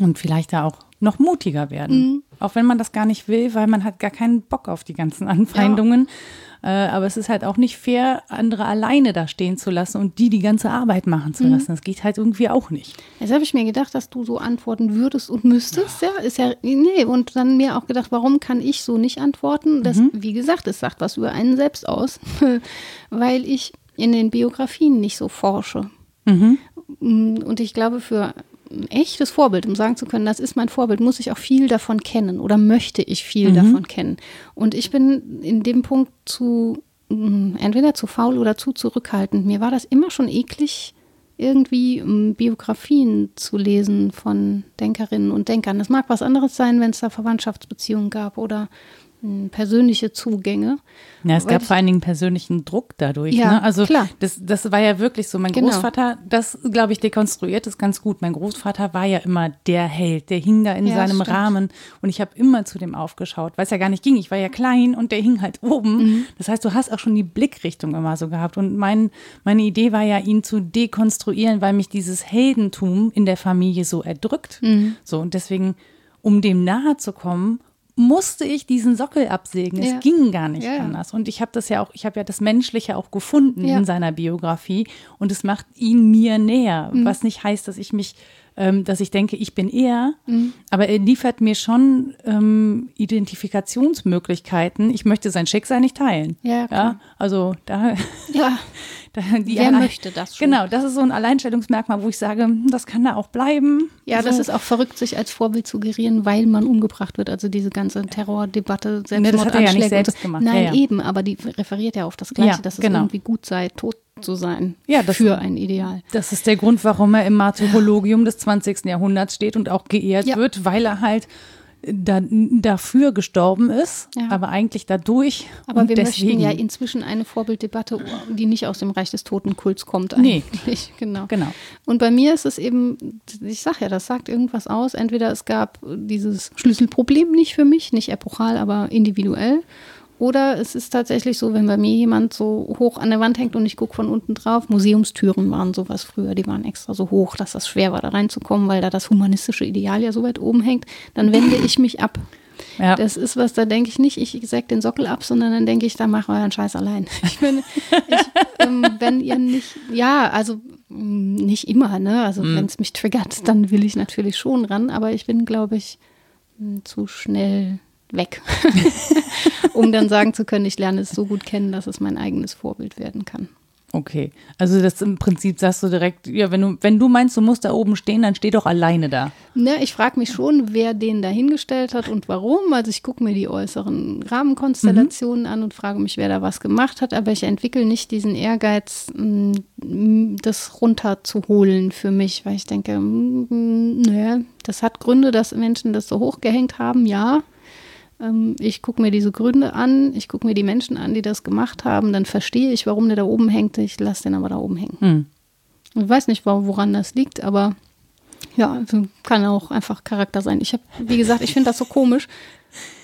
S1: und vielleicht da auch noch mutiger werden. Mhm. Auch wenn man das gar nicht will, weil man hat gar keinen Bock auf die ganzen Anfeindungen. Ja. Äh, aber es ist halt auch nicht fair, andere alleine da stehen zu lassen und die die ganze Arbeit machen zu mhm. lassen. Das geht halt irgendwie auch nicht.
S2: Jetzt habe ich mir gedacht, dass du so antworten würdest und müsstest. Ja, ist ja, nee. Und dann mir auch gedacht, warum kann ich so nicht antworten? Das, mhm. wie gesagt, es sagt was über einen selbst aus, weil ich in den Biografien nicht so forsche. Mhm. Und ich glaube, für echtes Vorbild, um sagen zu können, das ist mein Vorbild, muss ich auch viel davon kennen oder möchte ich viel mhm. davon kennen. Und ich bin in dem Punkt zu, mm, entweder zu faul oder zu zurückhaltend. Mir war das immer schon eklig, irgendwie um, Biografien zu lesen von Denkerinnen und Denkern. Es mag was anderes sein, wenn es da Verwandtschaftsbeziehungen gab oder persönliche Zugänge.
S1: Ja, es gab vor allen Dingen persönlichen Druck dadurch. Ja, ne? Also klar. Das, das war ja wirklich so. Mein genau. Großvater, das glaube ich, dekonstruiert ist ganz gut. Mein Großvater war ja immer der Held, der hing da in ja, seinem Rahmen und ich habe immer zu dem aufgeschaut, weil es ja gar nicht ging. Ich war ja klein und der hing halt oben. Mhm. Das heißt, du hast auch schon die Blickrichtung immer so gehabt. Und mein, meine Idee war ja, ihn zu dekonstruieren, weil mich dieses Heldentum in der Familie so erdrückt. Mhm. So und deswegen um dem nahe zu kommen, musste ich diesen Sockel absägen.
S2: Ja.
S1: Es ging gar nicht
S2: Ja,
S1: anders. Und ich habe das ja auch, ich habe ja das Menschliche auch gefunden
S2: Ja.
S1: in seiner Biografie und es macht ihn mir näher.
S2: Mhm.
S1: Was nicht heißt, dass ich mich, ähm, dass ich denke, ich bin er,
S2: Mhm.
S1: aber er liefert mir schon ähm, Identifikationsmöglichkeiten. Ich möchte sein Schicksal nicht teilen.
S2: Ja, klar.
S1: also da,
S2: Ja,
S1: da
S2: Wer
S1: allein-
S2: möchte das schon?
S1: Genau, das ist so ein Alleinstellungsmerkmal, wo ich sage, das kann da auch bleiben.
S2: ja, das
S1: so.
S2: ist auch verrückt, sich als Vorbild zu gerieren, weil man umgebracht wird. Also diese ganze Terrordebatte,
S1: Nee, das hat er ja nicht
S2: Selbstmordanschläge.
S1: selbst gemacht.
S2: Nein,
S1: Ja, ja.
S2: eben, aber die referiert ja auf das Gleiche,
S1: Ja,
S2: dass es
S1: genau.
S2: irgendwie gut sei, tot zu sein
S1: Ja, das-
S2: für ein Ideal.
S1: Das ist der Grund, warum er im Martyrologium des 20. Jahrhunderts steht und auch geehrt
S2: Ja.
S1: wird, weil er halt da, dafür gestorben ist,
S2: Ja.
S1: aber eigentlich dadurch.
S2: Aber
S1: und
S2: wir
S1: deswegen.
S2: möchten ja inzwischen eine Vorbilddebatte, die nicht aus dem Reich des Totenkults kommt
S1: Nee.
S2: eigentlich. Genau.
S1: Genau.
S2: Und bei mir ist es eben, ich sag ja, das sagt irgendwas aus. Entweder es gab dieses Schlüsselproblem nicht für mich, nicht epochal, aber individuell. Oder es ist tatsächlich so, wenn bei mir jemand so hoch an der Wand hängt und ich gucke von unten drauf. Museumstüren waren sowas früher, die waren extra so hoch, dass das schwer war, da reinzukommen, weil da das humanistische Ideal ja so weit oben hängt. Dann wende ich mich ab.
S1: Ja.
S2: Das ist was, da denke ich nicht, ich säge den Sockel ab, sondern dann denke ich, da mach euren Scheiß allein. Ich bin, ich, ähm, wenn ihr nicht, ja, also mm, nicht immer, ne? Also wenn es mich triggert, dann will ich natürlich schon ran, aber ich bin, glaube ich, mm, zu schnell weg, um dann sagen zu können, ich lerne es so gut kennen, dass es mein eigenes Vorbild werden kann.
S1: Okay. Also das im Prinzip sagst du direkt, ja, wenn du, wenn du meinst, du musst da oben stehen, dann steh doch alleine da.
S2: Ne, ich frage mich schon, wer den dahingestellt hat und warum. Also ich gucke mir die äußeren Rahmenkonstellationen an und frage mich, wer da was gemacht hat. Aber ich entwickle nicht diesen Ehrgeiz, mm, das runterzuholen für mich, weil ich denke, mm, ne, das hat Gründe, dass Menschen das so hochgehängt haben, ja. Ähm, Ich gucke mir diese Gründe an, ich gucke mir die Menschen an, die das gemacht haben, dann verstehe ich, warum der da oben hängt. Ich lasse den aber da oben hängen.
S1: Hm.
S2: Ich weiß nicht, wo- woran das liegt, aber ja, kann auch einfach Charakter sein. Ich habe, wie gesagt, ich finde das so komisch.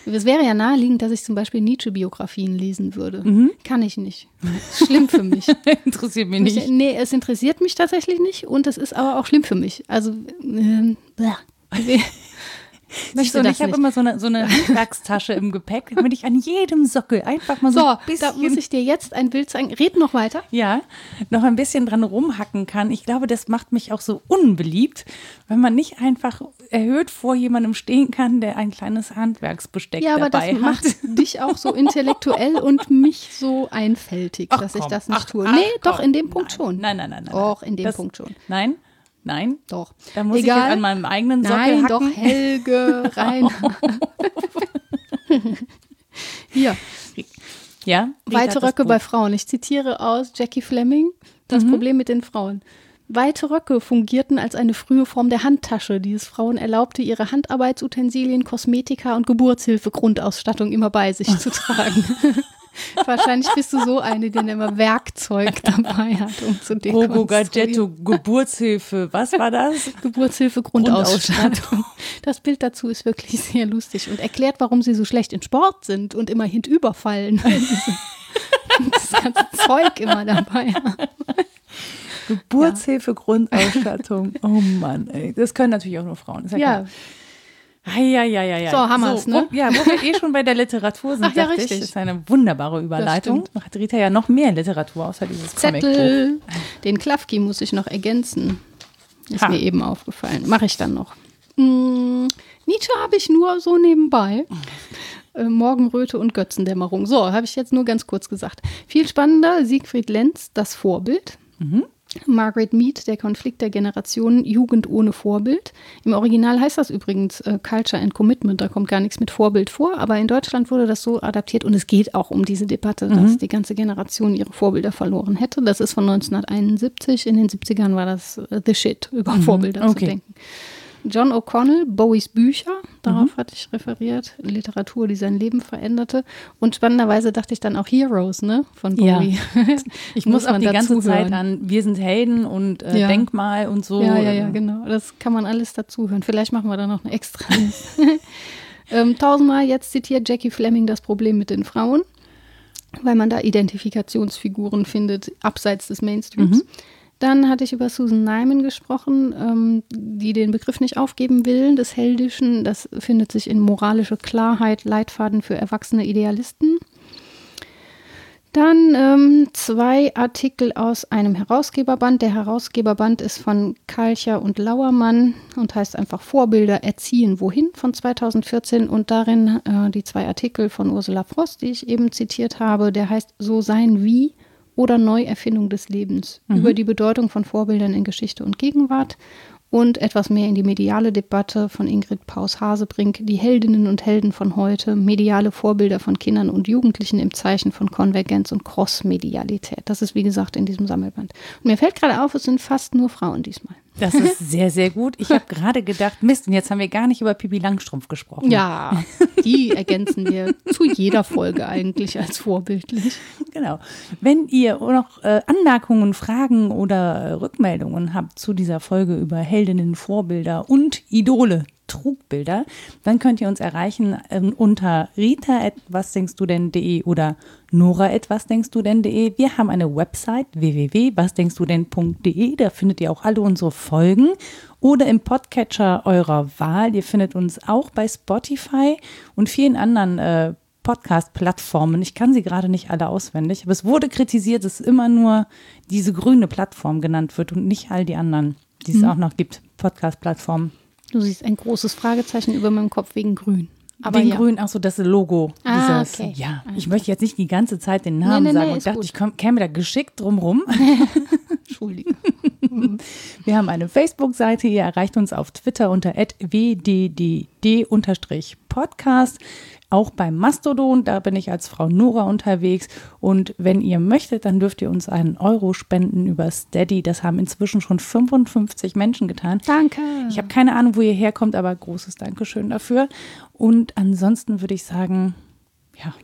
S2: Es wäre ja naheliegend, dass ich zum Beispiel Nietzsche-Biografien lesen würde. Kann ich nicht. Schlimm für mich.
S1: Interessiert mich nicht.
S2: Ich, nee, es interessiert mich tatsächlich nicht und es ist aber auch schlimm für mich. Also, ähm, bäh.
S1: Siehst
S2: möchte
S1: du, und ich habe immer so eine, so eine Handwerkstasche im Gepäck, damit ich an jedem Sockel einfach mal so,
S2: So,
S1: ein
S2: da
S1: bisschen,
S2: muss ich dir jetzt ein Bild zeigen. Red noch weiter.
S1: ja, noch ein bisschen dran rumhacken kann. Ich glaube, das macht mich auch so unbeliebt, wenn man nicht einfach erhöht vor jemandem stehen kann, der ein kleines Handwerksbesteck
S2: Ja, aber das
S1: dabei hat.
S2: macht dich auch so intellektuell und mich so einfältig,
S1: Ach,
S2: dass ich
S1: komm.
S2: das nicht
S1: Ach,
S2: tue.
S1: ach,
S2: nee,
S1: komm.
S2: doch, in dem Punkt
S1: Nein.
S2: schon.
S1: Nein, nein, nein, nein.
S2: Doch, in dem
S1: Das-
S2: Punkt schon.
S1: Nein, nein.
S2: Doch.
S1: Da muss ich
S2: Egal.
S1: jetzt an meinem eigenen Sockel
S2: Nein,
S1: hacken.
S2: doch, Helge, rein. Hier,
S1: Ja,
S2: weite Röcke bei Frauen. Ich zitiere aus Jackie Fleming, das
S1: Mhm.
S2: Problem mit den Frauen. Weite Röcke fungierten als eine frühe Form der Handtasche, die es Frauen erlaubte, ihre Handarbeitsutensilien, Kosmetika und Geburtshilfe-Grundausstattung immer bei sich zu tragen. Wahrscheinlich bist du so eine, die dann immer Werkzeug dabei hat, um zu dekonstruieren.
S1: Gadgetto, Geburtshilfe, was war das?
S2: Geburtshilfe Grundausstattung. Das Bild dazu ist wirklich sehr lustig und erklärt, warum sie so schlecht in Sport sind und immer hinüberfallen. weil sie das ganze Zeug immer dabei haben.
S1: Geburtshilfe, Grundausstattung. Oh Mann, ey. Das können natürlich auch nur Frauen. Ja,
S2: Ja.
S1: Ja, ja, ja, ja.
S2: So, haben wir's, ne?
S1: Wo, ja, wo wir eh schon bei der Literatur sind,
S2: Ach ja,
S1: dachte ich,
S2: richtig.
S1: ist eine wunderbare Überleitung. Hat Rita ja noch mehr Literatur außer dieses.
S2: Zettel. Den Klafki muss ich noch ergänzen. Ist
S1: Ha.
S2: mir eben aufgefallen. Mache ich dann noch. Mm, Nietzsche habe ich nur so nebenbei. Äh, Morgenröte und Götzendämmerung. So, habe ich jetzt nur ganz kurz gesagt. Viel spannender, Siegfried Lenz, das Vorbild. Margaret Mead, der Konflikt der Generationen, Jugend ohne Vorbild. Im Original heißt das übrigens äh, Culture and Commitment, da kommt gar nichts mit Vorbild vor, aber in Deutschland wurde das so adaptiert und es geht auch um diese Debatte, dass die ganze Generation ihre Vorbilder verloren hätte. Das ist von 1971, in den 70ern war das äh, The Shit, über Vorbilder zu
S1: okay.
S2: denken. John O'Connell, Bowies Bücher, darauf hatte ich referiert, Literatur, die sein Leben veränderte. Und spannenderweise dachte ich dann auch Heroes, ne, von
S1: Ja.
S2: Bowie.
S1: Ich muss auch
S2: man
S1: die ganze
S2: dazu
S1: Zeit
S2: hören.
S1: an Wir sind Helden und äh,
S2: Ja.
S1: Denkmal und so.
S2: Ja, ja, ja, genau. Das kann man alles dazu hören. Vielleicht machen wir da noch eine extra. ähm, tausendmal jetzt zitiert Jackie Fleming das Problem mit den Frauen, weil man da Identifikationsfiguren findet, abseits des Mainstreams. Dann hatte ich über Susan Nyman gesprochen, ähm, die den Begriff nicht aufgeben will, des Heldischen. Das findet sich in moralische Klarheit, Leitfaden für erwachsene Idealisten. Dann ähm, zwei Artikel aus einem Herausgeberband. Der Herausgeberband ist von Kalcher und Lauermann und heißt einfach Vorbilder erziehen wohin von 2014 und darin äh, die zwei Artikel von Ursula Frost, die ich eben zitiert habe. Der heißt So sein wie oder Neuerfindung des Lebens mhm. über die Bedeutung von Vorbildern in Geschichte und Gegenwart und etwas mehr in die mediale Debatte von Ingrid Paus-Hasebrink, die Heldinnen und Helden von heute, mediale Vorbilder von Kindern und Jugendlichen im Zeichen von Konvergenz und Crossmedialität. Das ist, wie gesagt, in diesem Sammelband. Und mir fällt gerade auf, es sind fast nur Frauen diesmal.
S1: Das ist sehr, sehr gut. Ich habe gerade gedacht, Mist, und jetzt haben wir gar nicht über Pipi Langstrumpf gesprochen.
S2: Ja, die ergänzen wir zu jeder Folge eigentlich als vorbildlich.
S1: Genau. Wenn ihr noch äh, Anmerkungen, Fragen oder Rückmeldungen habt zu dieser Folge über Heldinnen, Vorbilder und Idole, Trugbilder, dann könnt ihr uns erreichen ähm, unter rita.wasdenkst-du-denn.de oder nora.wasdenkst-du-denn.de. Wir haben eine Website www.wasdenkst-du-denn.de, da findet ihr auch alle unsere Folgen oder im Podcatcher eurer Wahl. Ihr findet uns auch bei Spotify und vielen anderen äh, Podcast-Plattformen. Ich kann sie gerade nicht alle auswendig, aber es wurde kritisiert, dass immer nur diese grüne Plattform genannt wird und nicht all die anderen, die es mhm. auch noch gibt, Podcast-Plattformen.
S2: Du siehst ein großes Fragezeichen über meinem Kopf wegen Grün.
S1: Aber wegen ja. Grün, ach so, das Logo. Ah, dieses, okay. Ja, ich möchte jetzt nicht die ganze Zeit den Namen nee, nee, sagen nee, und dachte, gut. ich komm, käme da geschickt drumrum. Entschuldigung. Wir haben eine Facebook-Seite, ihr erreicht uns auf Twitter unter wddd-podcast auch beim Mastodon. Da bin ich als Frau Nora unterwegs. Und wenn ihr möchtet, dann dürft ihr uns einen Euro spenden über Steady. Das haben inzwischen schon 55 Menschen getan.
S2: Danke.
S1: Ich habe keine Ahnung, wo ihr herkommt, aber großes Dankeschön dafür. Und ansonsten würde ich sagen, ja,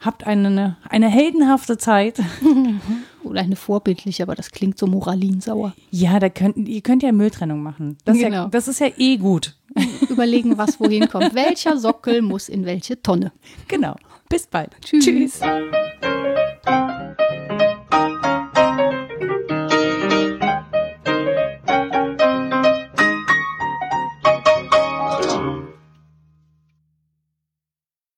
S1: habt eine, eine heldenhafte Zeit.
S2: Oder eine vorbildliche, aber das klingt so moralinsauer.
S1: Ja, da könnt, ihr könnt ja Mülltrennung machen. Das, genau. ja, das ist ja eh gut.
S2: Überlegen, was wohin kommt. Welcher Sockel muss in welche Tonne.
S1: Genau. Bis bald. Tschüss. Tschüss.